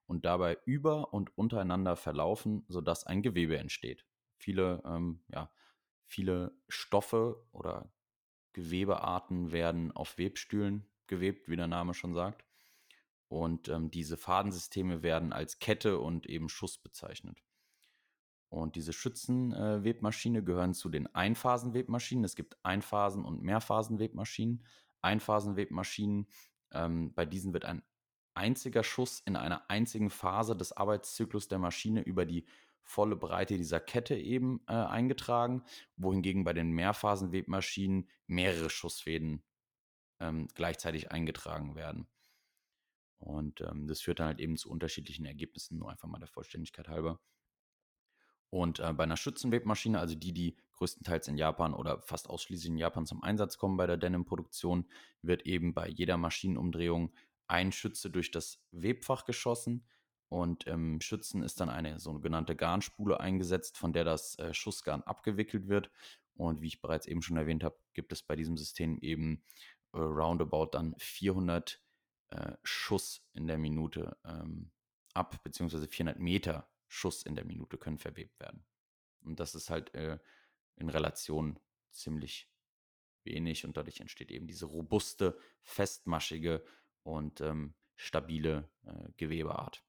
und dabei über und untereinander verlaufen, sodass ein Gewebe entsteht. Viele, ähm, ja, viele Stoffe oder Gewebearten werden auf Webstühlen gewebt, wie der Name schon sagt. Und ähm, diese Fadensysteme werden als Kette und eben Schuss bezeichnet. Und diese Schützenwebmaschine gehören zu den Einphasenwebmaschinen. Es gibt Einphasen- und Mehrphasenwebmaschinen. Einphasenwebmaschinen, ähm, bei diesen wird ein einziger Schuss in einer einzigen Phase des Arbeitszyklus der Maschine über die volle Breite dieser Kette eben äh, eingetragen, wohingegen bei den Mehrphasenwebmaschinen mehrere Schussfäden ähm, gleichzeitig eingetragen werden. Und ähm, das führt dann halt eben zu unterschiedlichen Ergebnissen, nur einfach mal der Vollständigkeit halber. Und äh, bei einer Schützenwebmaschine, also die, die größtenteils in Japan oder fast ausschließlich in Japan zum Einsatz kommen bei der Denim-Produktion, wird eben bei jeder Maschinenumdrehung ein Schütze durch das Webfach geschossen. Und im Schützen ist dann eine sogenannte Garnspule eingesetzt, von der das äh, Schussgarn abgewickelt wird. Und wie ich bereits eben schon erwähnt habe, gibt es bei diesem System eben äh, roundabout dann 400 äh, Schuss in der Minute ähm, ab, beziehungsweise 400 Meter Schuss in der Minute können verwebt werden. Und das ist halt äh, in Relation ziemlich wenig und dadurch entsteht eben diese robuste, festmaschige und ähm, stabile äh, Gewebeart.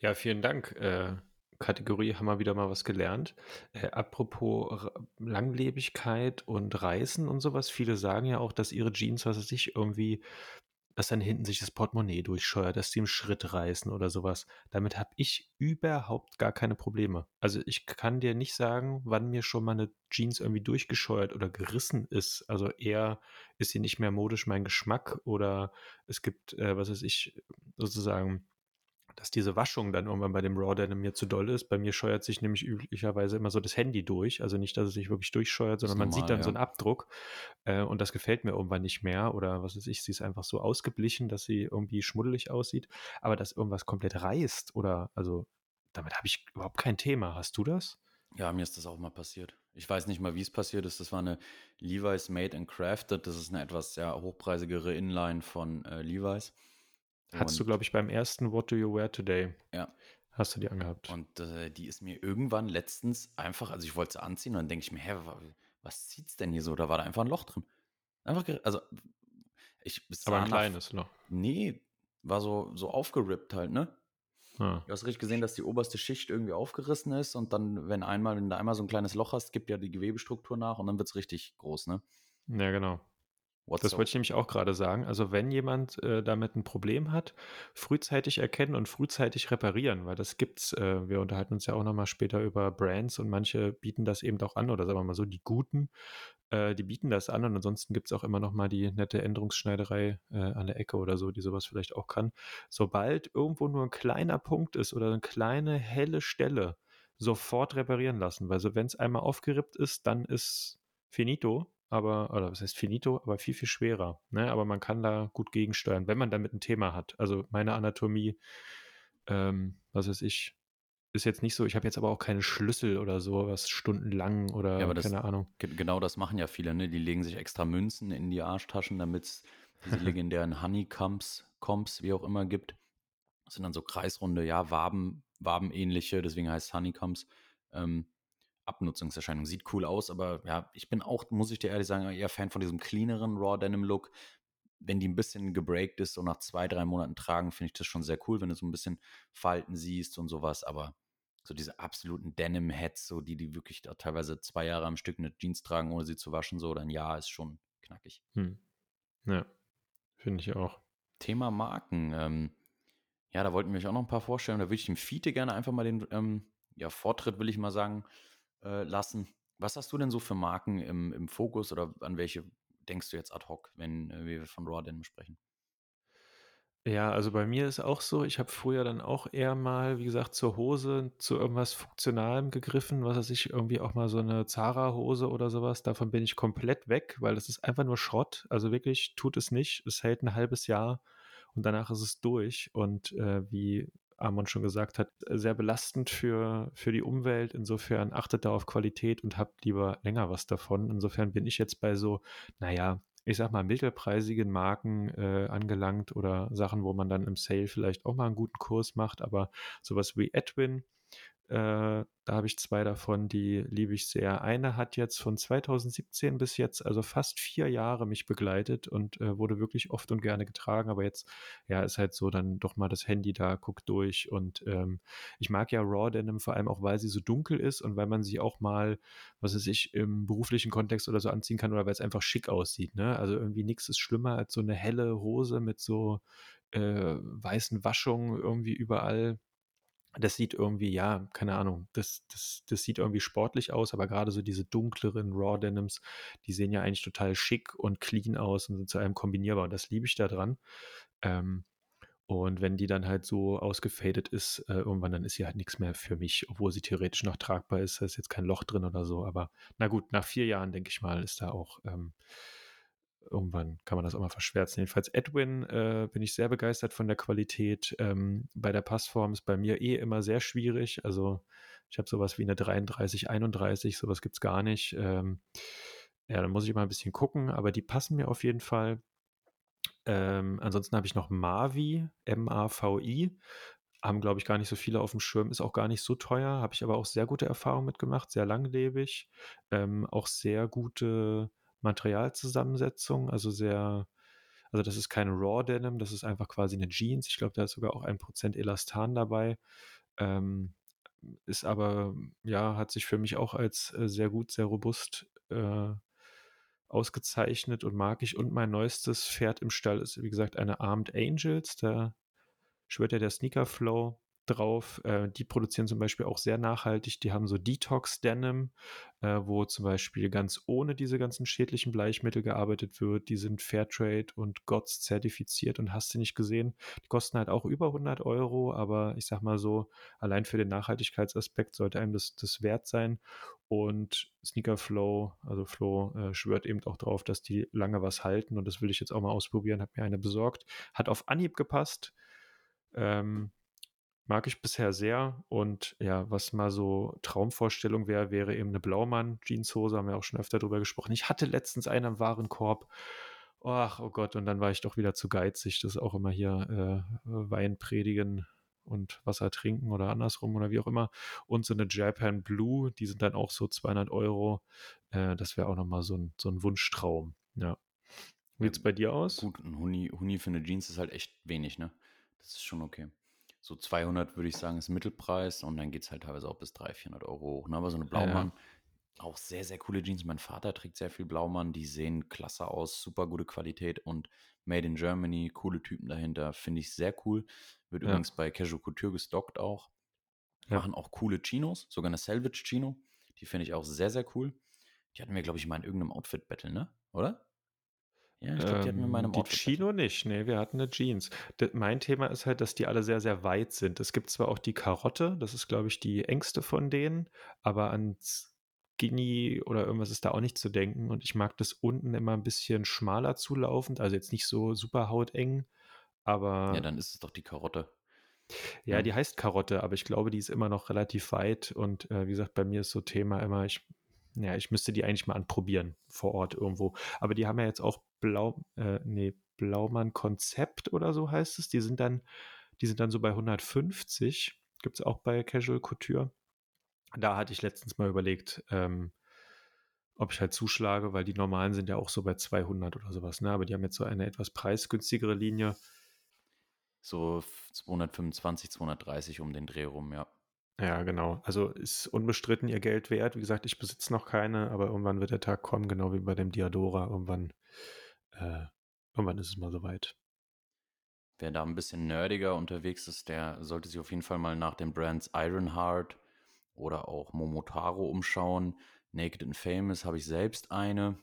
Ja, vielen Dank. Äh, Kategorie haben wir wieder mal was gelernt. Äh, apropos Langlebigkeit und Reißen und sowas. Viele sagen ja auch, dass ihre Jeans, was weiß ich, irgendwie dass dann hinten sich das Portemonnaie durchscheuert, dass die im Schritt reißen oder sowas. Damit habe ich überhaupt gar keine Probleme. Also ich kann dir nicht sagen, wann mir schon mal eine Jeans irgendwie durchgescheuert oder gerissen ist. Also eher ist sie nicht mehr modisch mein Geschmack oder es gibt, äh, was weiß ich, sozusagen dass diese Waschung dann irgendwann bei dem Raw Denim mir zu doll ist. Bei mir scheuert sich nämlich üblicherweise immer so das Handy durch. Also nicht, dass es sich wirklich durchscheuert, sondern man sieht dann ja. so einen Abdruck. Äh, und das gefällt mir irgendwann nicht mehr. Oder was weiß ich, sie ist einfach so ausgeblichen, dass sie irgendwie schmuddelig aussieht. Aber dass irgendwas komplett reißt oder, also damit habe ich überhaupt kein Thema. Hast du das? Ja, mir ist das auch mal passiert. Ich weiß nicht mal, wie es passiert ist. Das war eine Levi's Made and Crafted. Das ist eine etwas sehr hochpreisigere Inline von äh, Levi's. Hattest du, glaube ich, beim ersten What Do You Wear Today? Ja. Hast du die angehabt? Und äh, die ist mir irgendwann letztens einfach, also ich wollte sie anziehen und dann denke ich mir, hä, was zieht's denn hier so? Da war da einfach ein Loch drin. Einfach, also ich Aber ein kleines Loch. Nee, war so, so aufgerippt halt, ne? Ah. Du hast richtig gesehen, dass die oberste Schicht irgendwie aufgerissen ist und dann, wenn einmal, wenn du einmal so ein kleines Loch hast, gibt ja die Gewebestruktur nach und dann wird es richtig groß, ne? Ja, genau. What's Das so- wollte ich nämlich auch gerade sagen. Also wenn jemand äh, damit ein Problem hat, frühzeitig erkennen und frühzeitig reparieren, weil das gibt's. Äh, wir unterhalten uns ja auch nochmal später über Brands und manche bieten das eben auch an oder sagen wir mal so, die guten, äh, die bieten das an und ansonsten gibt's auch immer nochmal die nette Änderungsschneiderei äh, an der Ecke oder so, die sowas vielleicht auch kann. Sobald irgendwo nur ein kleiner Punkt ist oder eine kleine helle Stelle, sofort reparieren lassen, weil so wenn es einmal aufgerippt ist, dann ist finito, aber, oder was heißt finito, aber viel, viel schwerer. Ne? Aber man kann da gut gegensteuern, wenn man damit ein Thema hat. Also meine Anatomie, ähm, was weiß ich, ist jetzt nicht so, ich habe jetzt aber auch keine Schlüssel oder so, was stundenlang oder Ja, aber das- keine Ahnung. Ge- Genau das machen ja viele, ne? Die legen sich extra Münzen in die Arschtaschen, damit es diese (laughs) legendären Honeycombs, Combs, wie auch immer, gibt. Das sind dann so kreisrunde, ja, Waben, Wabenähnliche, deswegen heißt es Honeycombs. Ähm, Abnutzungserscheinung. Sieht cool aus, aber ja, ich bin auch, muss ich dir ehrlich sagen, eher Fan von diesem cleaneren Raw Denim Look. Wenn die ein bisschen gebreakt ist und nach zwei, drei Monaten tragen, finde ich das schon sehr cool, wenn du so ein bisschen Falten siehst und sowas, aber so diese absoluten Denim-Heads, so die, die wirklich da teilweise zwei Jahre am Stück eine Jeans tragen, ohne sie zu waschen, so oder ein Jahr ist schon knackig. Hm. Ja, finde ich auch. Thema Marken. Ähm, ja, da wollten wir euch auch noch ein paar vorstellen. Da würde ich dem Fiete gerne einfach mal den ähm, ja, Vortritt, will ich mal sagen, äh, lassen. Was hast du denn so für Marken im, im Fokus oder an welche denkst du jetzt ad hoc, wenn äh, wir von Raw Denim sprechen? Ja, also bei mir ist auch so, ich habe früher dann auch eher mal, wie gesagt, zur Hose, zu irgendwas Funktionalem gegriffen, was weiß ich, irgendwie auch mal so eine Zara-Hose oder sowas. Davon bin ich komplett weg, weil das ist einfach nur Schrott. Also wirklich, tut es nicht. Es hält ein halbes Jahr und danach ist es durch. Und äh, wie Amon schon gesagt hat, sehr belastend für, für die Umwelt. Insofern achtet da auf Qualität und habt lieber länger was davon. Insofern bin ich jetzt bei so, naja, ich sag mal, mittelpreisigen Marken äh, angelangt oder Sachen, wo man dann im Sale vielleicht auch mal einen guten Kurs macht, aber sowas wie Edwin, äh, da habe ich zwei davon, die liebe ich sehr. Eine hat jetzt von 2017 bis jetzt, also fast vier Jahre mich begleitet und äh, wurde wirklich oft und gerne getragen, aber jetzt, ja, ist halt so dann doch mal das Handy da, guckt durch und ähm, ich mag ja Raw Denim vor allem auch, weil sie so dunkel ist und weil man sie auch mal, was weiß ich, im beruflichen Kontext oder so anziehen kann oder weil es einfach schick aussieht, ne? Also irgendwie nichts ist schlimmer als so eine helle Hose mit so äh, weißen Waschungen irgendwie überall das sieht irgendwie, ja, keine Ahnung, das, das, das sieht irgendwie sportlich aus, aber gerade so diese dunkleren Raw Denims, die sehen ja eigentlich total schick und clean aus und sind zu einem kombinierbar. Und das liebe ich da dran. Ähm, und wenn die dann halt so ausgefadet ist, äh, irgendwann, dann ist sie halt nichts mehr für mich, obwohl sie theoretisch noch tragbar ist. Da ist jetzt kein Loch drin oder so. Aber na gut, nach vier Jahren, denke ich mal, ist da auch ähm, irgendwann kann man das auch mal verschwärzen. Jedenfalls Edwin äh, bin ich sehr begeistert von der Qualität. Ähm, bei der Passform ist bei mir eh immer sehr schwierig. Also ich habe sowas wie eine 33, 31, sowas gibt es gar nicht. Ähm, ja, da muss ich mal ein bisschen gucken, aber die passen mir auf jeden Fall. Ähm, ansonsten habe ich noch Mavi, M-A-V-I. Haben, glaube ich, gar nicht so viele auf dem Schirm, ist auch gar nicht so teuer, habe ich aber auch sehr gute Erfahrungen mitgemacht, sehr langlebig, ähm, auch sehr gute Materialzusammensetzung, also sehr, also das ist keine Raw Denim, das ist einfach quasi eine Jeans. Ich glaube, da ist sogar auch ein Prozent Elastan dabei. Ähm, ist aber, ja, hat sich für mich auch als äh, sehr gut, sehr robust äh, ausgezeichnet und mag ich. Und mein neuestes Pferd im Stall ist, wie gesagt, eine Armed Angels. Da schwört ja der Sneaker Flow drauf. Äh, die produzieren zum Beispiel auch sehr nachhaltig. Die haben so Detox Denim, äh, wo zum Beispiel ganz ohne diese ganzen schädlichen Bleichmittel gearbeitet wird. Die sind Fairtrade und GOTS zertifiziert und hast du nicht gesehen. Die kosten halt auch über 100 Euro, aber ich sag mal so, allein für den Nachhaltigkeitsaspekt sollte einem das, das wert sein. Und Sneaker Flow, also Flow, äh, schwört eben auch drauf, dass die lange was halten. Und das will ich jetzt auch mal ausprobieren. Habe mir eine besorgt. Hat auf Anhieb gepasst. Ähm, mag ich bisher sehr. Und ja, was mal so Traumvorstellung wäre, wäre eben eine Blaumann-Jeanshose, haben wir auch schon öfter drüber gesprochen. Ich hatte letztens einen am Warenkorb. Ach, oh Gott, und dann war ich doch wieder zu geizig. Das auch immer hier äh, Wein predigen und Wasser trinken oder andersrum oder wie auch immer. Und so eine Japan Blue, die sind dann auch so 200 Euro. Äh, das wäre auch nochmal so ein, so ein Wunschtraum. Ja. Wie sieht's bei dir aus? Gut, ein Huni, Huni für eine Jeans ist halt echt wenig, ne? Das ist schon okay. So 200 würde ich sagen, ist Mittelpreis und dann geht es halt teilweise auch bis 300, 400 Euro hoch. Ne? Aber so eine Blaumann, ja. auch sehr, sehr coole Jeans. Mein Vater trägt sehr viel Blaumann, die sehen klasse aus, super gute Qualität und Made in Germany, coole Typen dahinter, finde ich sehr cool. Wird ja. übrigens bei Casual Couture gestockt auch. Machen auch coole Chinos, sogar eine Salvage Chino. Die finde ich auch sehr, sehr cool. Die hatten wir, glaube ich, mal in irgendeinem Outfit-Battle, ne? Oder? Ja, ich glaube, die hatten wir in meinem ähm, Die Chino nicht, nee, wir hatten eine Jeans. D mein Thema ist halt, dass die alle sehr, sehr weit sind. Es gibt zwar auch die Karotte, das ist, glaube ich, die engste von denen, aber ans Skinny oder irgendwas ist da auch nicht zu denken. Und ich mag das unten immer ein bisschen schmaler zulaufend, also jetzt nicht so super hauteng, aber. Ja, dann ist es doch die Karotte. Ja, ja, die heißt Karotte, aber ich glaube, die ist immer noch relativ weit. Und äh, wie gesagt, bei mir ist so Thema immer, ich, ja, ich müsste die eigentlich mal anprobieren vor Ort irgendwo. Aber die haben ja jetzt auch Blau, äh, nee, Blaumann Konzept oder so heißt es. Die sind dann, die sind dann so bei 150. Gibt es auch bei Casual Couture. Da hatte ich letztens mal überlegt, ähm, ob ich halt zuschlage, weil die normalen sind ja auch so bei 200 oder sowas. Ne? Aber die haben jetzt so eine etwas preisgünstigere Linie. So 225, 230 um den Dreh rum, ja. Ja, genau. Also ist unbestritten ihr Geld wert. Wie gesagt, ich besitze noch keine, aber irgendwann wird der Tag kommen, genau wie bei dem Diadora. Irgendwann, äh, irgendwann ist es mal soweit. Wer da ein bisschen nerdiger unterwegs ist, der sollte sich auf jeden Fall mal nach den Brands Ironheart oder auch Momotaro umschauen. Naked and Famous habe ich selbst eine.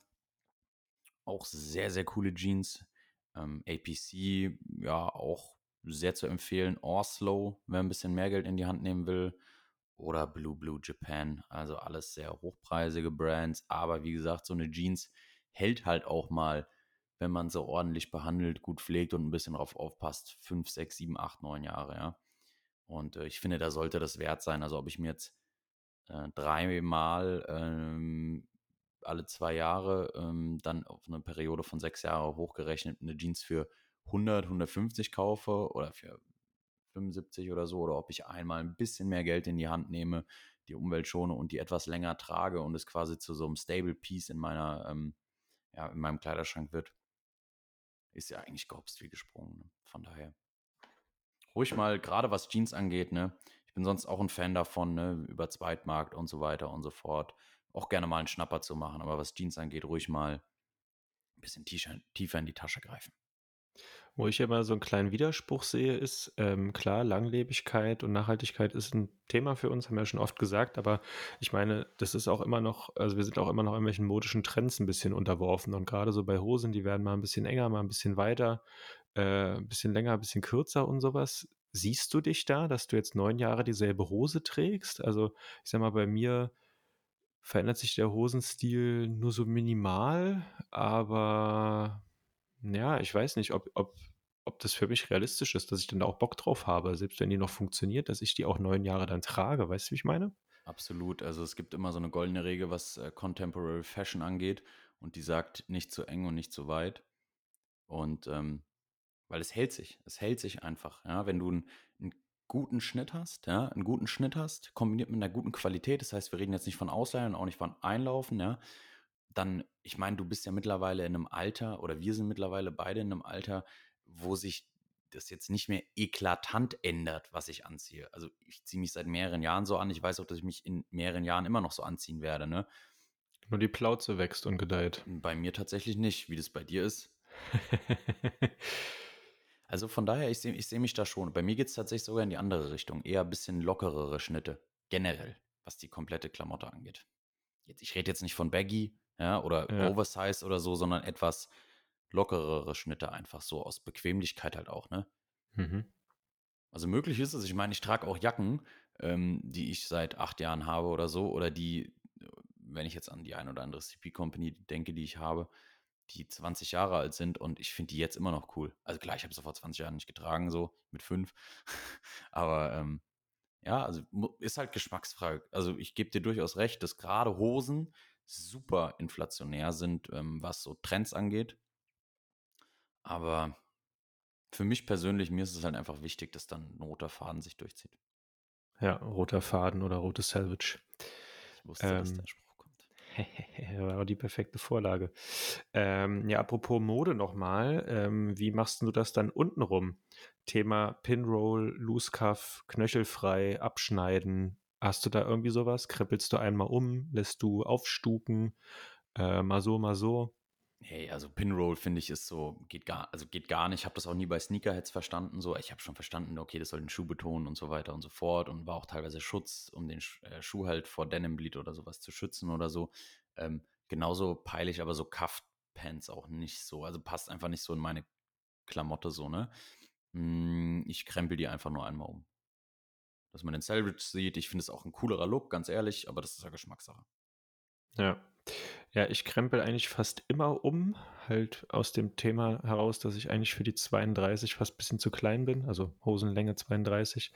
Auch sehr, sehr coole Jeans. Ähm, APC, ja, auch sehr zu empfehlen. Oslo, wer ein bisschen mehr Geld in die Hand nehmen will. Oder Blue Blue Japan. Also alles sehr hochpreisige Brands. Aber wie gesagt, so eine Jeans hält halt auch mal, wenn man sie ordentlich behandelt, gut pflegt und ein bisschen drauf aufpasst, fünf, sechs, sieben, acht, neun Jahre, ja. Und äh, ich finde, da sollte das wert sein. Also ob ich mir jetzt äh, dreimal ähm, alle zwei Jahre ähm, dann auf eine Periode von sechs Jahren hochgerechnet eine Jeans für 100, 150 kaufe oder für 75 oder so, oder ob ich einmal ein bisschen mehr Geld in die Hand nehme, die Umwelt schone und die etwas länger trage und es quasi zu so einem Stable Piece in meiner, ähm, ja, in meinem Kleiderschrank wird, ist ja eigentlich gehopst wie gesprungen. Ne? Von daher ruhig mal, gerade was Jeans angeht, ne, ich bin sonst auch ein Fan davon, ne, über Zweitmarkt und so weiter und so fort, auch gerne mal einen Schnapper zu machen, aber was Jeans angeht, ruhig mal ein bisschen tiefer in die Tasche greifen. Wo ich immer so einen kleinen Widerspruch sehe, ist, ähm, klar, Langlebigkeit und Nachhaltigkeit ist ein Thema für uns, haben wir ja schon oft gesagt, aber ich meine, das ist auch immer noch, also wir sind auch immer noch irgendwelchen modischen Trends ein bisschen unterworfen und gerade so bei Hosen, die werden mal ein bisschen enger, mal ein bisschen weiter, äh, ein bisschen länger, ein bisschen kürzer und sowas. Siehst du dich da, dass du jetzt neun Jahre dieselbe Hose trägst? Also ich sag mal, bei mir verändert sich der Hosenstil nur so minimal, aber ja, ich weiß nicht, ob, ob, ob das für mich realistisch ist, dass ich dann auch Bock drauf habe, selbst wenn die noch funktioniert, dass ich die auch neun Jahre dann trage. Weißt du, wie ich meine? Absolut. Also es gibt immer so eine goldene Regel, was äh, Contemporary Fashion angeht. Und die sagt nicht zu eng und nicht zu weit. Und ähm, weil es hält sich. Es hält sich einfach. Ja, wenn du einen, einen guten Schnitt hast, ja, einen guten Schnitt hast, kombiniert mit einer guten Qualität. Das heißt, wir reden jetzt nicht von Ausleihen und auch nicht von Einlaufen, ja dann, ich meine, du bist ja mittlerweile in einem Alter oder wir sind mittlerweile beide in einem Alter, wo sich das jetzt nicht mehr eklatant ändert, was ich anziehe. Also ich ziehe mich seit mehreren Jahren so an. Ich weiß auch, dass ich mich in mehreren Jahren immer noch so anziehen werde. Ne? Nur die Plauze wächst und gedeiht. Bei mir tatsächlich nicht, wie das bei dir ist. (laughs) also von daher, ich sehe ich seh mich da schon. Bei mir geht es tatsächlich sogar in die andere Richtung. Eher ein bisschen lockerere Schnitte. Generell, was die komplette Klamotte angeht. Jetzt, ich rede jetzt nicht von Baggy, ja, oder ja. Oversize oder so, sondern etwas lockerere Schnitte einfach so aus Bequemlichkeit halt auch, ne? Mhm. Also möglich ist es, ich meine, ich trage auch Jacken, ähm, die ich seit acht Jahren habe oder so, oder die, wenn ich jetzt an die ein oder andere CP-Company denke, die ich habe, die 20 Jahre alt sind und ich finde die jetzt immer noch cool. Also klar, ich habe sie vor 20 Jahren nicht getragen, so mit fünf, (laughs) aber ähm, ja, also ist halt Geschmacksfrage. Also ich gebe dir durchaus recht, dass gerade Hosen super inflationär sind, ähm, was so Trends angeht. Aber für mich persönlich, mir ist es halt einfach wichtig, dass dann ein roter Faden sich durchzieht. Ja, roter Faden oder rotes Salvage. Ich wusste, ähm, dass der Spruch kommt. (laughs) war die perfekte Vorlage. Ähm, ja, apropos Mode nochmal, ähm, wie machst du das dann untenrum? Thema Pinroll, Loose Cuff, knöchelfrei, abschneiden. Hast du da irgendwie sowas? Krempelst du einmal um? Lässt du aufstuken? Äh, mal so, mal so? Hey, also Pinroll finde ich ist so, geht gar, also geht gar nicht. Ich habe das auch nie bei Sneakerheads verstanden. So, ich habe schon verstanden, okay, das soll den Schuh betonen und so weiter und so fort und war auch teilweise Schutz, um den äh, Schuh halt vor Denim Bleed oder sowas zu schützen oder so. Ähm, genauso peile ich aber so Cuff-Pants auch nicht so. Also passt einfach nicht so in meine Klamotte so, ne? Hm, ich krempel die einfach nur einmal um. Dass man den Selvage sieht. Ich finde es auch ein coolerer Look, ganz ehrlich, aber das ist ja Geschmackssache. Ja. Ja, ich krempel eigentlich fast immer um, halt aus dem Thema heraus, dass ich eigentlich für die 32 fast ein bisschen zu klein bin, also Hosenlänge 32.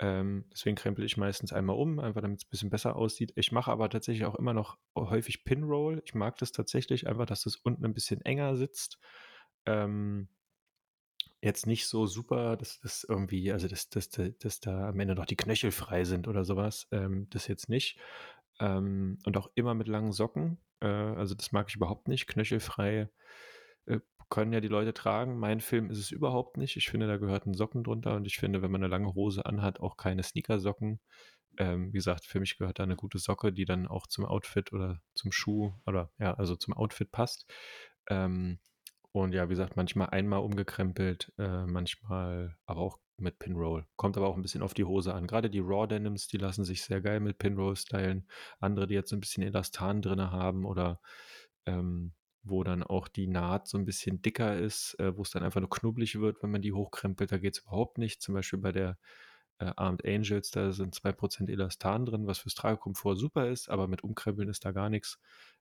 Ähm, deswegen krempel ich meistens einmal um, einfach damit es ein bisschen besser aussieht. Ich mache aber tatsächlich auch immer noch häufig Pinroll. Ich mag das tatsächlich einfach, dass das unten ein bisschen enger sitzt. Ähm, jetzt nicht so super, dass das irgendwie, also dass, dass, dass da am Ende noch die Knöchel frei sind oder sowas. Ähm, das jetzt nicht. Ähm, und auch immer mit langen Socken. Äh, also das mag ich überhaupt nicht. Knöchelfrei äh, können ja die Leute tragen. Mein Film ist es überhaupt nicht. Ich finde, da gehört ein Socken drunter und ich finde, wenn man eine lange Hose anhat, auch keine Sneakersocken. Ähm, wie gesagt, für mich gehört da eine gute Socke, die dann auch zum Outfit oder zum Schuh oder ja, also zum Outfit passt. Ähm, und ja, wie gesagt, manchmal einmal umgekrempelt, äh, manchmal aber auch mit Pinroll. Kommt aber auch ein bisschen auf die Hose an. Gerade die Raw Denims, die lassen sich sehr geil mit Pinroll stylen. Andere, die jetzt so ein bisschen Elastan drin haben oder ähm, wo dann auch die Naht so ein bisschen dicker ist, äh, wo es dann einfach nur knubbelig wird, wenn man die hochkrempelt, da geht es überhaupt nicht. Zum Beispiel bei der äh, Armed Angels, da sind 2% Elastan drin, was fürs Tragekomfort super ist, aber mit Umkrempeln ist da gar nichts.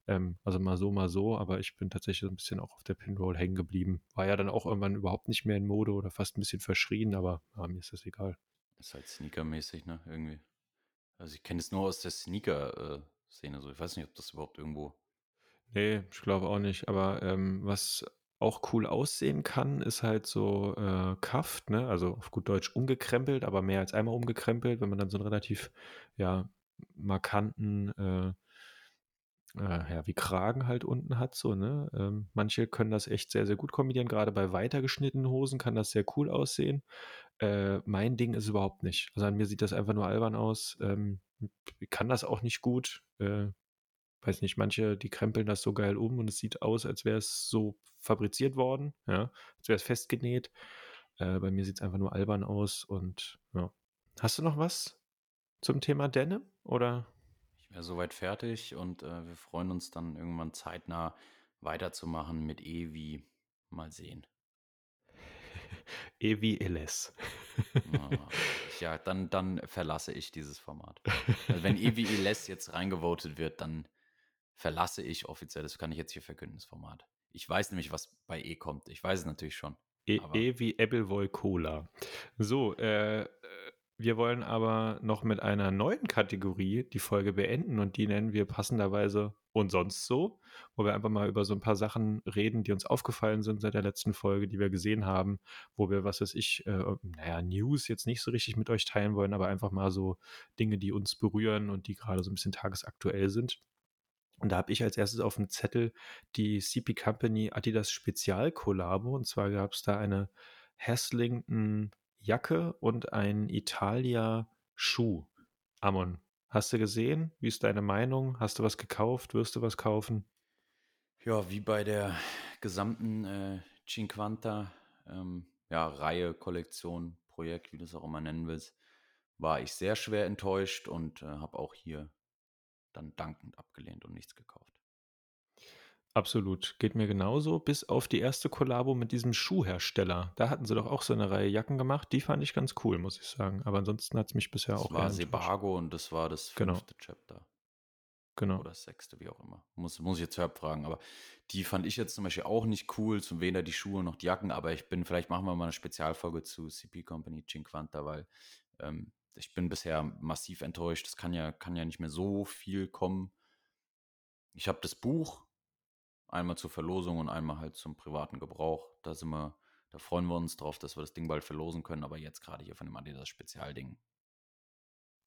Ähm, also mal so, mal so, aber ich bin tatsächlich ein bisschen auch auf der Pinroll hängen geblieben. War ja dann auch irgendwann überhaupt nicht mehr in Mode oder fast ein bisschen verschrien, aber ja, mir ist das egal. Das ist halt Sneaker-mäßig, ne? Irgendwie. Also ich kenne es nur aus der Sneaker-Szene. So. Ich weiß nicht, ob das überhaupt irgendwo. Nee, ich glaube auch nicht. Aber ähm, was auch cool aussehen kann, ist halt so äh, Kaft, ne? Also auf gut Deutsch umgekrempelt, aber mehr als einmal umgekrempelt, wenn man dann so einen relativ ja, markanten äh, äh, ja, wie Kragen halt unten hat, so, ne? Ähm, manche können das echt sehr, sehr gut kombinieren. Gerade bei weiter geschnittenen Hosen kann das sehr cool aussehen. Äh, mein Ding ist überhaupt nicht. Also an mir sieht das einfach nur albern aus. Ähm, ich kann das auch nicht gut. Äh, weiß nicht, manche, die krempeln das so geil um und es sieht aus, als wäre es so fabriziert worden, ja, als wäre es festgenäht. Äh, bei mir sieht es einfach nur albern aus und ja. Hast du noch was zum Thema Denim oder? wäre soweit fertig und äh, wir freuen uns dann irgendwann zeitnah weiterzumachen mit Evi. Mal sehen. (laughs) Evi Illes. oh, ja, dann, dann verlasse ich dieses Format. (laughs) Also wenn Evi Illes jetzt reingevotet wird, dann verlasse ich offiziell, das kann ich jetzt hier verkünden, das Format. Ich weiß nämlich, was bei E kommt. Ich weiß es natürlich schon. E, e wie Ebbelwoll Cola. So, äh, wir wollen aber noch mit einer neuen Kategorie die Folge beenden und die nennen wir passenderweise und sonst so, wo wir einfach mal über so ein paar Sachen reden, die uns aufgefallen sind seit der letzten Folge, die wir gesehen haben, wo wir, was weiß ich, äh, naja, News jetzt nicht so richtig mit euch teilen wollen, aber einfach mal so Dinge, die uns berühren und die gerade so ein bisschen tagesaktuell sind. Und da habe ich als erstes auf dem Zettel die CP Company Adidas Spezial Kollabo. Und zwar gab es da eine Haslington Jacke und ein Italia Schuh. Amon, hast du gesehen? Wie ist deine Meinung? Hast du was gekauft? Wirst du was kaufen? Ja, wie bei der gesamten äh, Cinquanta ähm, ja, Reihe, Kollektion, Projekt, wie du es auch immer nennen willst, war ich sehr schwer enttäuscht und äh, habe auch hier dann dankend abgelehnt und nichts gekauft. Absolut, geht mir genauso, bis auf die erste Kollabo mit diesem Schuhhersteller. Da hatten sie doch auch so eine Reihe Jacken gemacht, die fand ich ganz cool, muss ich sagen. Aber ansonsten hat es mich bisher das auch. Das war Sebago und das war das genau. fünfte genau. Chapter. Genau. Oder das sechste, wie auch immer. Muss, muss ich jetzt Herb fragen. Aber die fand ich jetzt zum Beispiel auch nicht cool, zum weder die Schuhe noch die Jacken. Aber ich bin, vielleicht machen wir mal eine Spezialfolge zu CP Company Cinquanta, weil ähm, ich bin bisher massiv enttäuscht. Es kann ja, kann ja nicht mehr so viel kommen. Ich habe das Buch, Einmal zur Verlosung und einmal halt zum privaten Gebrauch. Da sind wir, da freuen wir uns drauf, dass wir das Ding bald verlosen können, aber jetzt gerade hier von dem Adidas Spezialding.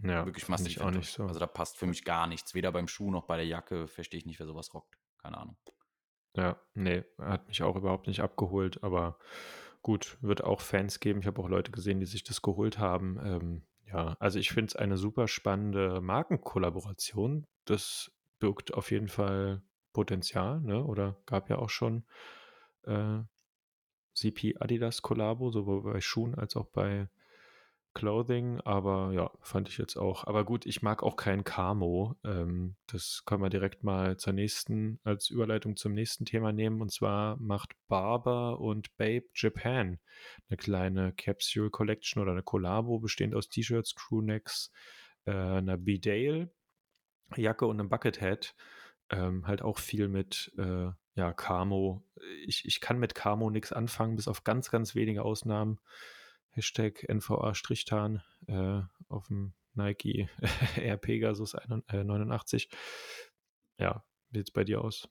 Ja, wirklich massiv ich auch nicht so. Also da passt für mich gar nichts. Weder beim Schuh noch bei der Jacke verstehe ich nicht, wer sowas rockt. Keine Ahnung. Ja, nee, hat mich auch überhaupt nicht abgeholt, aber Gut, wird auch Fans geben. Ich habe auch Leute gesehen, die sich das geholt haben. Ähm, ja, also ich finde es eine super spannende Markenkollaboration. Das birgt auf jeden Fall Potenzial, ne? Oder gab ja auch schon äh, CP Adidas Kollabo, sowohl bei Schuhen als auch bei Clothing, aber ja, fand ich jetzt auch. Aber gut, ich mag auch kein Camo. Ähm, das können wir direkt mal zur nächsten, als Überleitung zum nächsten Thema nehmen. Und zwar macht Barber und Babe Japan eine kleine Capsule Collection oder eine Kollabo, bestehend aus T-Shirts, Crewnecks, äh, einer B-Dale Jacke und einem Buckethead. Ähm, halt auch viel mit äh, ja, Camo. Ich, ich kann mit Camo nichts anfangen, bis auf ganz, ganz wenige Ausnahmen. Hashtag NVA-Strichtan äh, auf dem Nike (laughs) Air Pegasus 89. Äh, ja, wie sieht es bei dir aus?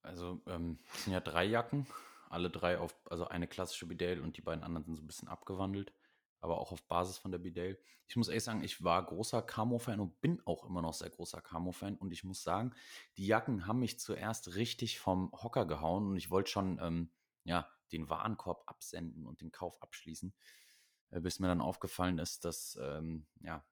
Also, ähm, es sind ja drei Jacken, alle drei auf, also eine klassische Bidale und die beiden anderen sind so ein bisschen abgewandelt, aber auch auf Basis von der Bidale. Ich muss ehrlich sagen, ich war großer Camo-Fan und bin auch immer noch sehr großer Camo-Fan und ich muss sagen, die Jacken haben mich zuerst richtig vom Hocker gehauen und ich wollte schon, ähm, ja, den Warenkorb absenden und den Kauf abschließen, äh, bis mir dann aufgefallen ist, dass ähm, ja,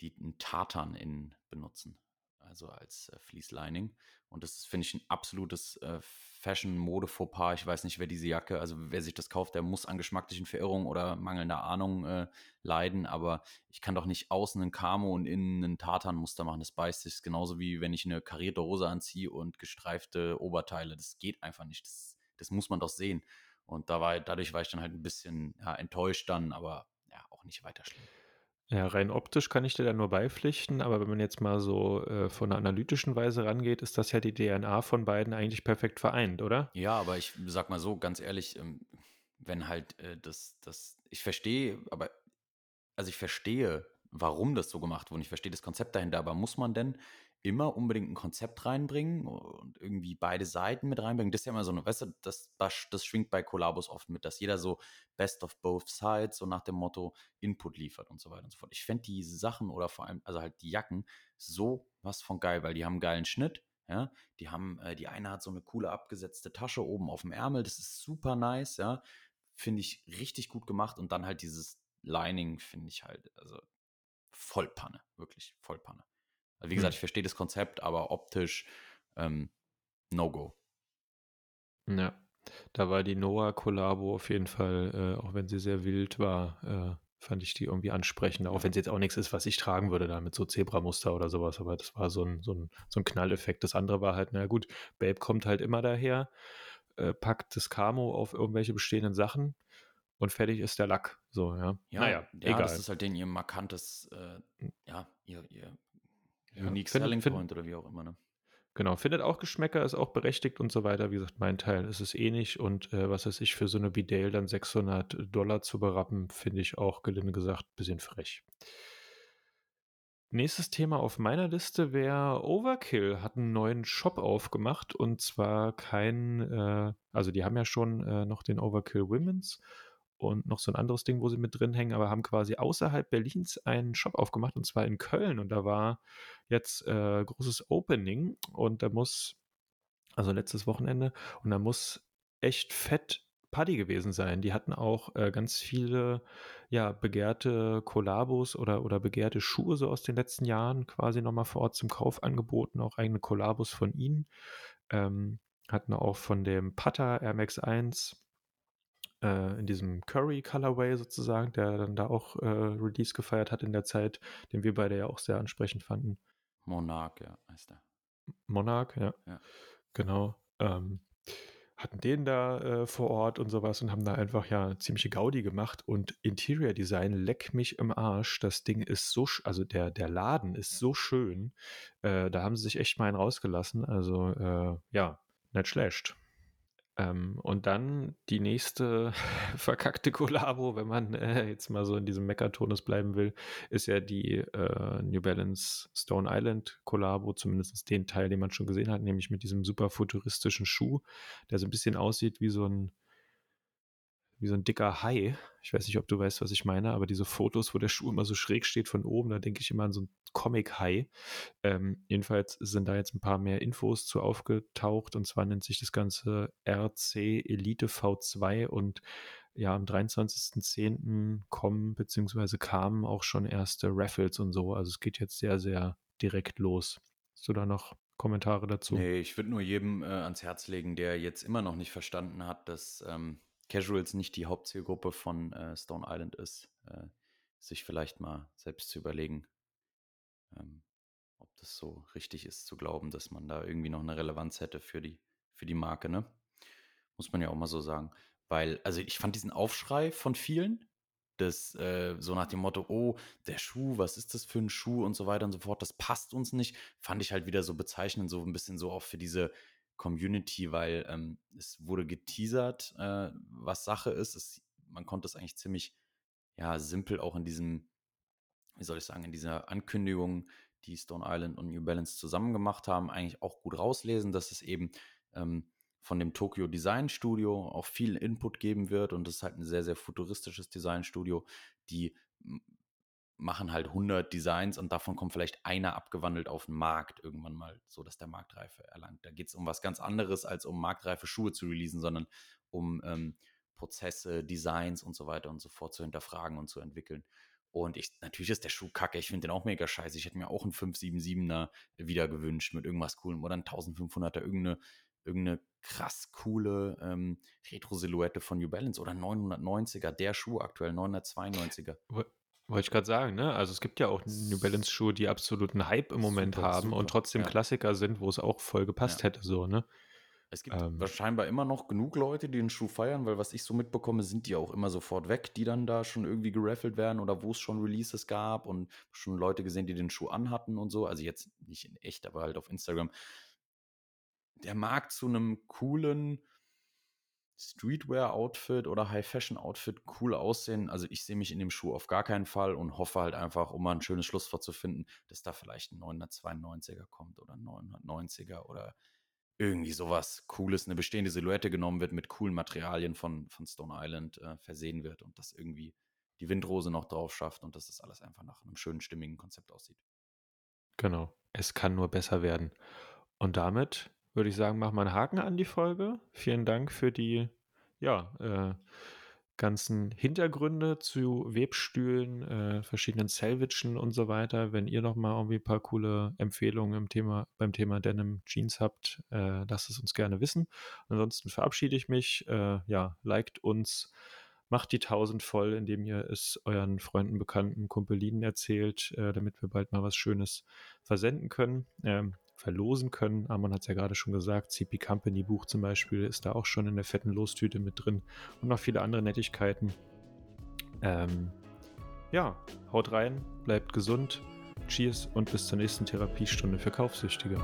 die einen Tartan in benutzen, also als äh, Fleece-Lining. Und das finde ich ein absolutes äh, Fashion-Mode-Fauxpas. Ich weiß nicht, wer diese Jacke, also wer sich das kauft, der muss an geschmacklichen Verirrungen oder mangelnder Ahnung äh, leiden. Aber ich kann doch nicht außen einen Camo und innen einen Tartan-Muster machen. Das beißt sich genauso wie wenn ich eine karierte Hose anziehe und gestreifte Oberteile. Das geht einfach nicht. Das das muss man doch sehen. Und da war, dadurch war ich dann halt ein bisschen ja, enttäuscht dann, aber ja, auch nicht weiter schlimm. Ja, rein optisch kann ich dir da nur beipflichten, aber wenn man jetzt mal so äh, von einer analytischen Weise rangeht, ist das ja die DNA von beiden eigentlich perfekt vereint, oder? Ja, aber ich sag mal so, ganz ehrlich, ähm, wenn halt äh, das, das, ich verstehe, aber, also ich verstehe, warum das so gemacht wurde. Ich verstehe das Konzept dahinter, aber muss man denn immer unbedingt ein Konzept reinbringen und irgendwie beide Seiten mit reinbringen. Das ist ja immer so eine, weißt du, das, das, schwingt bei Kollabos oft mit, dass jeder so best of both sides, so nach dem Motto Input liefert und so weiter und so fort. Ich fände die Sachen oder vor allem, also halt die Jacken, so was von geil, weil die haben einen geilen Schnitt, ja, die haben, äh, die eine hat so eine coole abgesetzte Tasche oben auf dem Ärmel, das ist super nice, ja, finde ich richtig gut gemacht und dann halt dieses Lining finde ich halt, also Vollpanne, wirklich Vollpanne. Also wie gesagt, hm. ich verstehe das Konzept, aber optisch ähm, No-Go. Ja, da war die Noah-Kollabo auf jeden Fall, äh, auch wenn sie sehr wild war, äh, fand ich die irgendwie ansprechend. Auch wenn es jetzt auch nichts ist, was ich tragen würde, da mit so Zebramuster oder sowas. Aber das war so ein, so ein, so ein Knalleffekt. Das andere war halt, na gut, Babe kommt halt immer daher, äh, packt das Camo auf irgendwelche bestehenden Sachen und fertig ist der Lack. So, ja. Ja, naja, ja, egal. das ist halt den ihr markantes, äh, ja, ihr, ihr ja, Unique find, Selling find, Point oder wie auch immer, ne? Genau, findet auch Geschmäcker, ist auch berechtigt und so weiter. Wie gesagt, mein Teil ist es eh nicht und äh, was weiß ich, für so eine Bidale dann 600 Dollar zu berappen, finde ich auch, gelinde gesagt, ein bisschen frech. Nächstes Thema auf meiner Liste wäre Overkill hat einen neuen Shop aufgemacht und zwar kein, äh, also die haben ja schon äh, noch den Overkill Women's und noch so ein anderes Ding, wo sie mit drin hängen, aber haben quasi außerhalb Berlins einen Shop aufgemacht und zwar in Köln und da war jetzt äh, großes Opening und da muss, also letztes Wochenende und da muss echt fett Paddy gewesen sein. Die hatten auch äh, ganz viele ja, begehrte Kollabos oder, oder begehrte Schuhe so aus den letzten Jahren quasi nochmal vor Ort zum Kauf angeboten, auch eigene Kollabos von ihnen. Ähm, hatten auch von dem Putter Air Max 1 äh, in diesem Curry Colorway sozusagen, der dann da auch äh, Release gefeiert hat in der Zeit, den wir beide ja auch sehr ansprechend fanden. Monarch, ja, heißt er. Monarch, ja. ja. Genau. Ähm, hatten den da äh, vor Ort und sowas und haben da einfach ja ziemliche Gaudi gemacht und Interior Design leck mich im Arsch. Das Ding ist so, also der, der Laden ist so schön. Äh, da haben sie sich echt mal einen rausgelassen. Also äh, ja, nicht schlecht. Ähm, und dann die nächste (laughs) verkackte Kollabo, wenn man äh, jetzt mal so in diesem Meckertonus bleiben will, ist ja die äh, New Balance Stone Island Kollabo, zumindest den Teil, den man schon gesehen hat, nämlich mit diesem super futuristischen Schuh, der so ein bisschen aussieht wie so ein wie so ein dicker Hai. Ich weiß nicht, ob du weißt, was ich meine, aber diese Fotos, wo der Schuh immer so schräg steht von oben, da denke ich immer an so ein Comic-Hai. Ähm, jedenfalls sind da jetzt ein paar mehr Infos zu aufgetaucht und zwar nennt sich das Ganze RC Elite V2 und ja, am 23.10. kommen bzw. kamen auch schon erste Raffles und so. Also es geht jetzt sehr, sehr direkt los. Hast du da noch Kommentare dazu? Nee, ich würde nur jedem äh, ans Herz legen, der jetzt immer noch nicht verstanden hat, dass ähm, Casuals nicht die Hauptzielgruppe von äh, Stone Island ist, äh, sich vielleicht mal selbst zu überlegen, ähm, ob das so richtig ist zu glauben, dass man da irgendwie noch eine Relevanz hätte für die, für die Marke, ne? Muss man ja auch mal so sagen. Weil, also ich fand diesen Aufschrei von vielen, das äh, so nach dem Motto, oh, der Schuh, was ist das für ein Schuh und so weiter und so fort, das passt uns nicht, fand ich halt wieder so bezeichnend, so ein bisschen so auch für diese Community, weil ähm, es wurde geteasert, äh, was Sache ist. Es, man konnte es eigentlich ziemlich ja, simpel auch in diesem, wie soll ich sagen, in dieser Ankündigung, die Stone Island und New Balance zusammen gemacht haben, eigentlich auch gut rauslesen, dass es eben ähm, von dem Tokyo Design Studio auch viel Input geben wird und es ist halt ein sehr, sehr futuristisches Design Studio, die machen halt 100 Designs und davon kommt vielleicht einer abgewandelt auf den Markt irgendwann mal, so dass der Marktreife erlangt. Da geht es um was ganz anderes, als um marktreife Schuhe zu releasen, sondern um ähm, Prozesse, Designs und so weiter und so fort zu hinterfragen und zu entwickeln. Und ich, natürlich ist der Schuh kacke. Ich finde den auch mega scheiße. Ich hätte mir auch einen 577er wieder gewünscht mit irgendwas coolem oder einen 1500er, irgendeine, irgendeine krass coole ähm, Retro-Silhouette von New Balance oder 990er, der Schuh aktuell, 992er. Wollte ich gerade sagen, ne? Also es gibt ja auch New Balance Schuhe, die absoluten Hype im Moment super, haben super. und trotzdem ja. Klassiker sind, wo es auch voll gepasst ja. hätte, so, ne? Es gibt ähm. scheinbar immer noch genug Leute, die den Schuh feiern, weil was ich so mitbekomme, sind die auch immer sofort weg, die dann da schon irgendwie geraffelt werden oder wo es schon Releases gab und schon Leute gesehen, die den Schuh anhatten und so. Also jetzt nicht in echt, aber halt auf Instagram. Der mag zu einem coolen, Streetwear-Outfit oder High-Fashion-Outfit cool aussehen. Also ich sehe mich in dem Schuh auf gar keinen Fall und hoffe halt einfach, um mal ein schönes Schlusswort zu finden, dass da vielleicht ein 992er kommt oder ein 990er oder irgendwie sowas Cooles, eine bestehende Silhouette genommen wird, mit coolen Materialien von, von Stone Island äh, versehen wird und das irgendwie die Windrose noch drauf schafft und dass das alles einfach nach einem schönen, stimmigen Konzept aussieht. Genau, es kann nur besser werden. Und damit würde ich sagen, machen wir einen Haken an die Folge. Vielen Dank für die ja, äh, ganzen Hintergründe zu Webstühlen, äh, verschiedenen Salvagen und so weiter. Wenn ihr noch mal irgendwie ein paar coole Empfehlungen im Thema, beim Thema Denim Jeans habt, äh, lasst es uns gerne wissen. Ansonsten verabschiede ich mich. Äh, ja, liked uns, macht die 1000 voll, indem ihr es euren Freunden, Bekannten, Kumpelinen erzählt, äh, damit wir bald mal was Schönes versenden können. Ähm, verlosen können. Arman hat es ja gerade schon gesagt, CP Company Buch zum Beispiel ist da auch schon in der fetten Lostüte mit drin und noch viele andere Nettigkeiten. Ähm, ja, haut rein, bleibt gesund, cheers und bis zur nächsten Therapiestunde für Kaufsüchtige.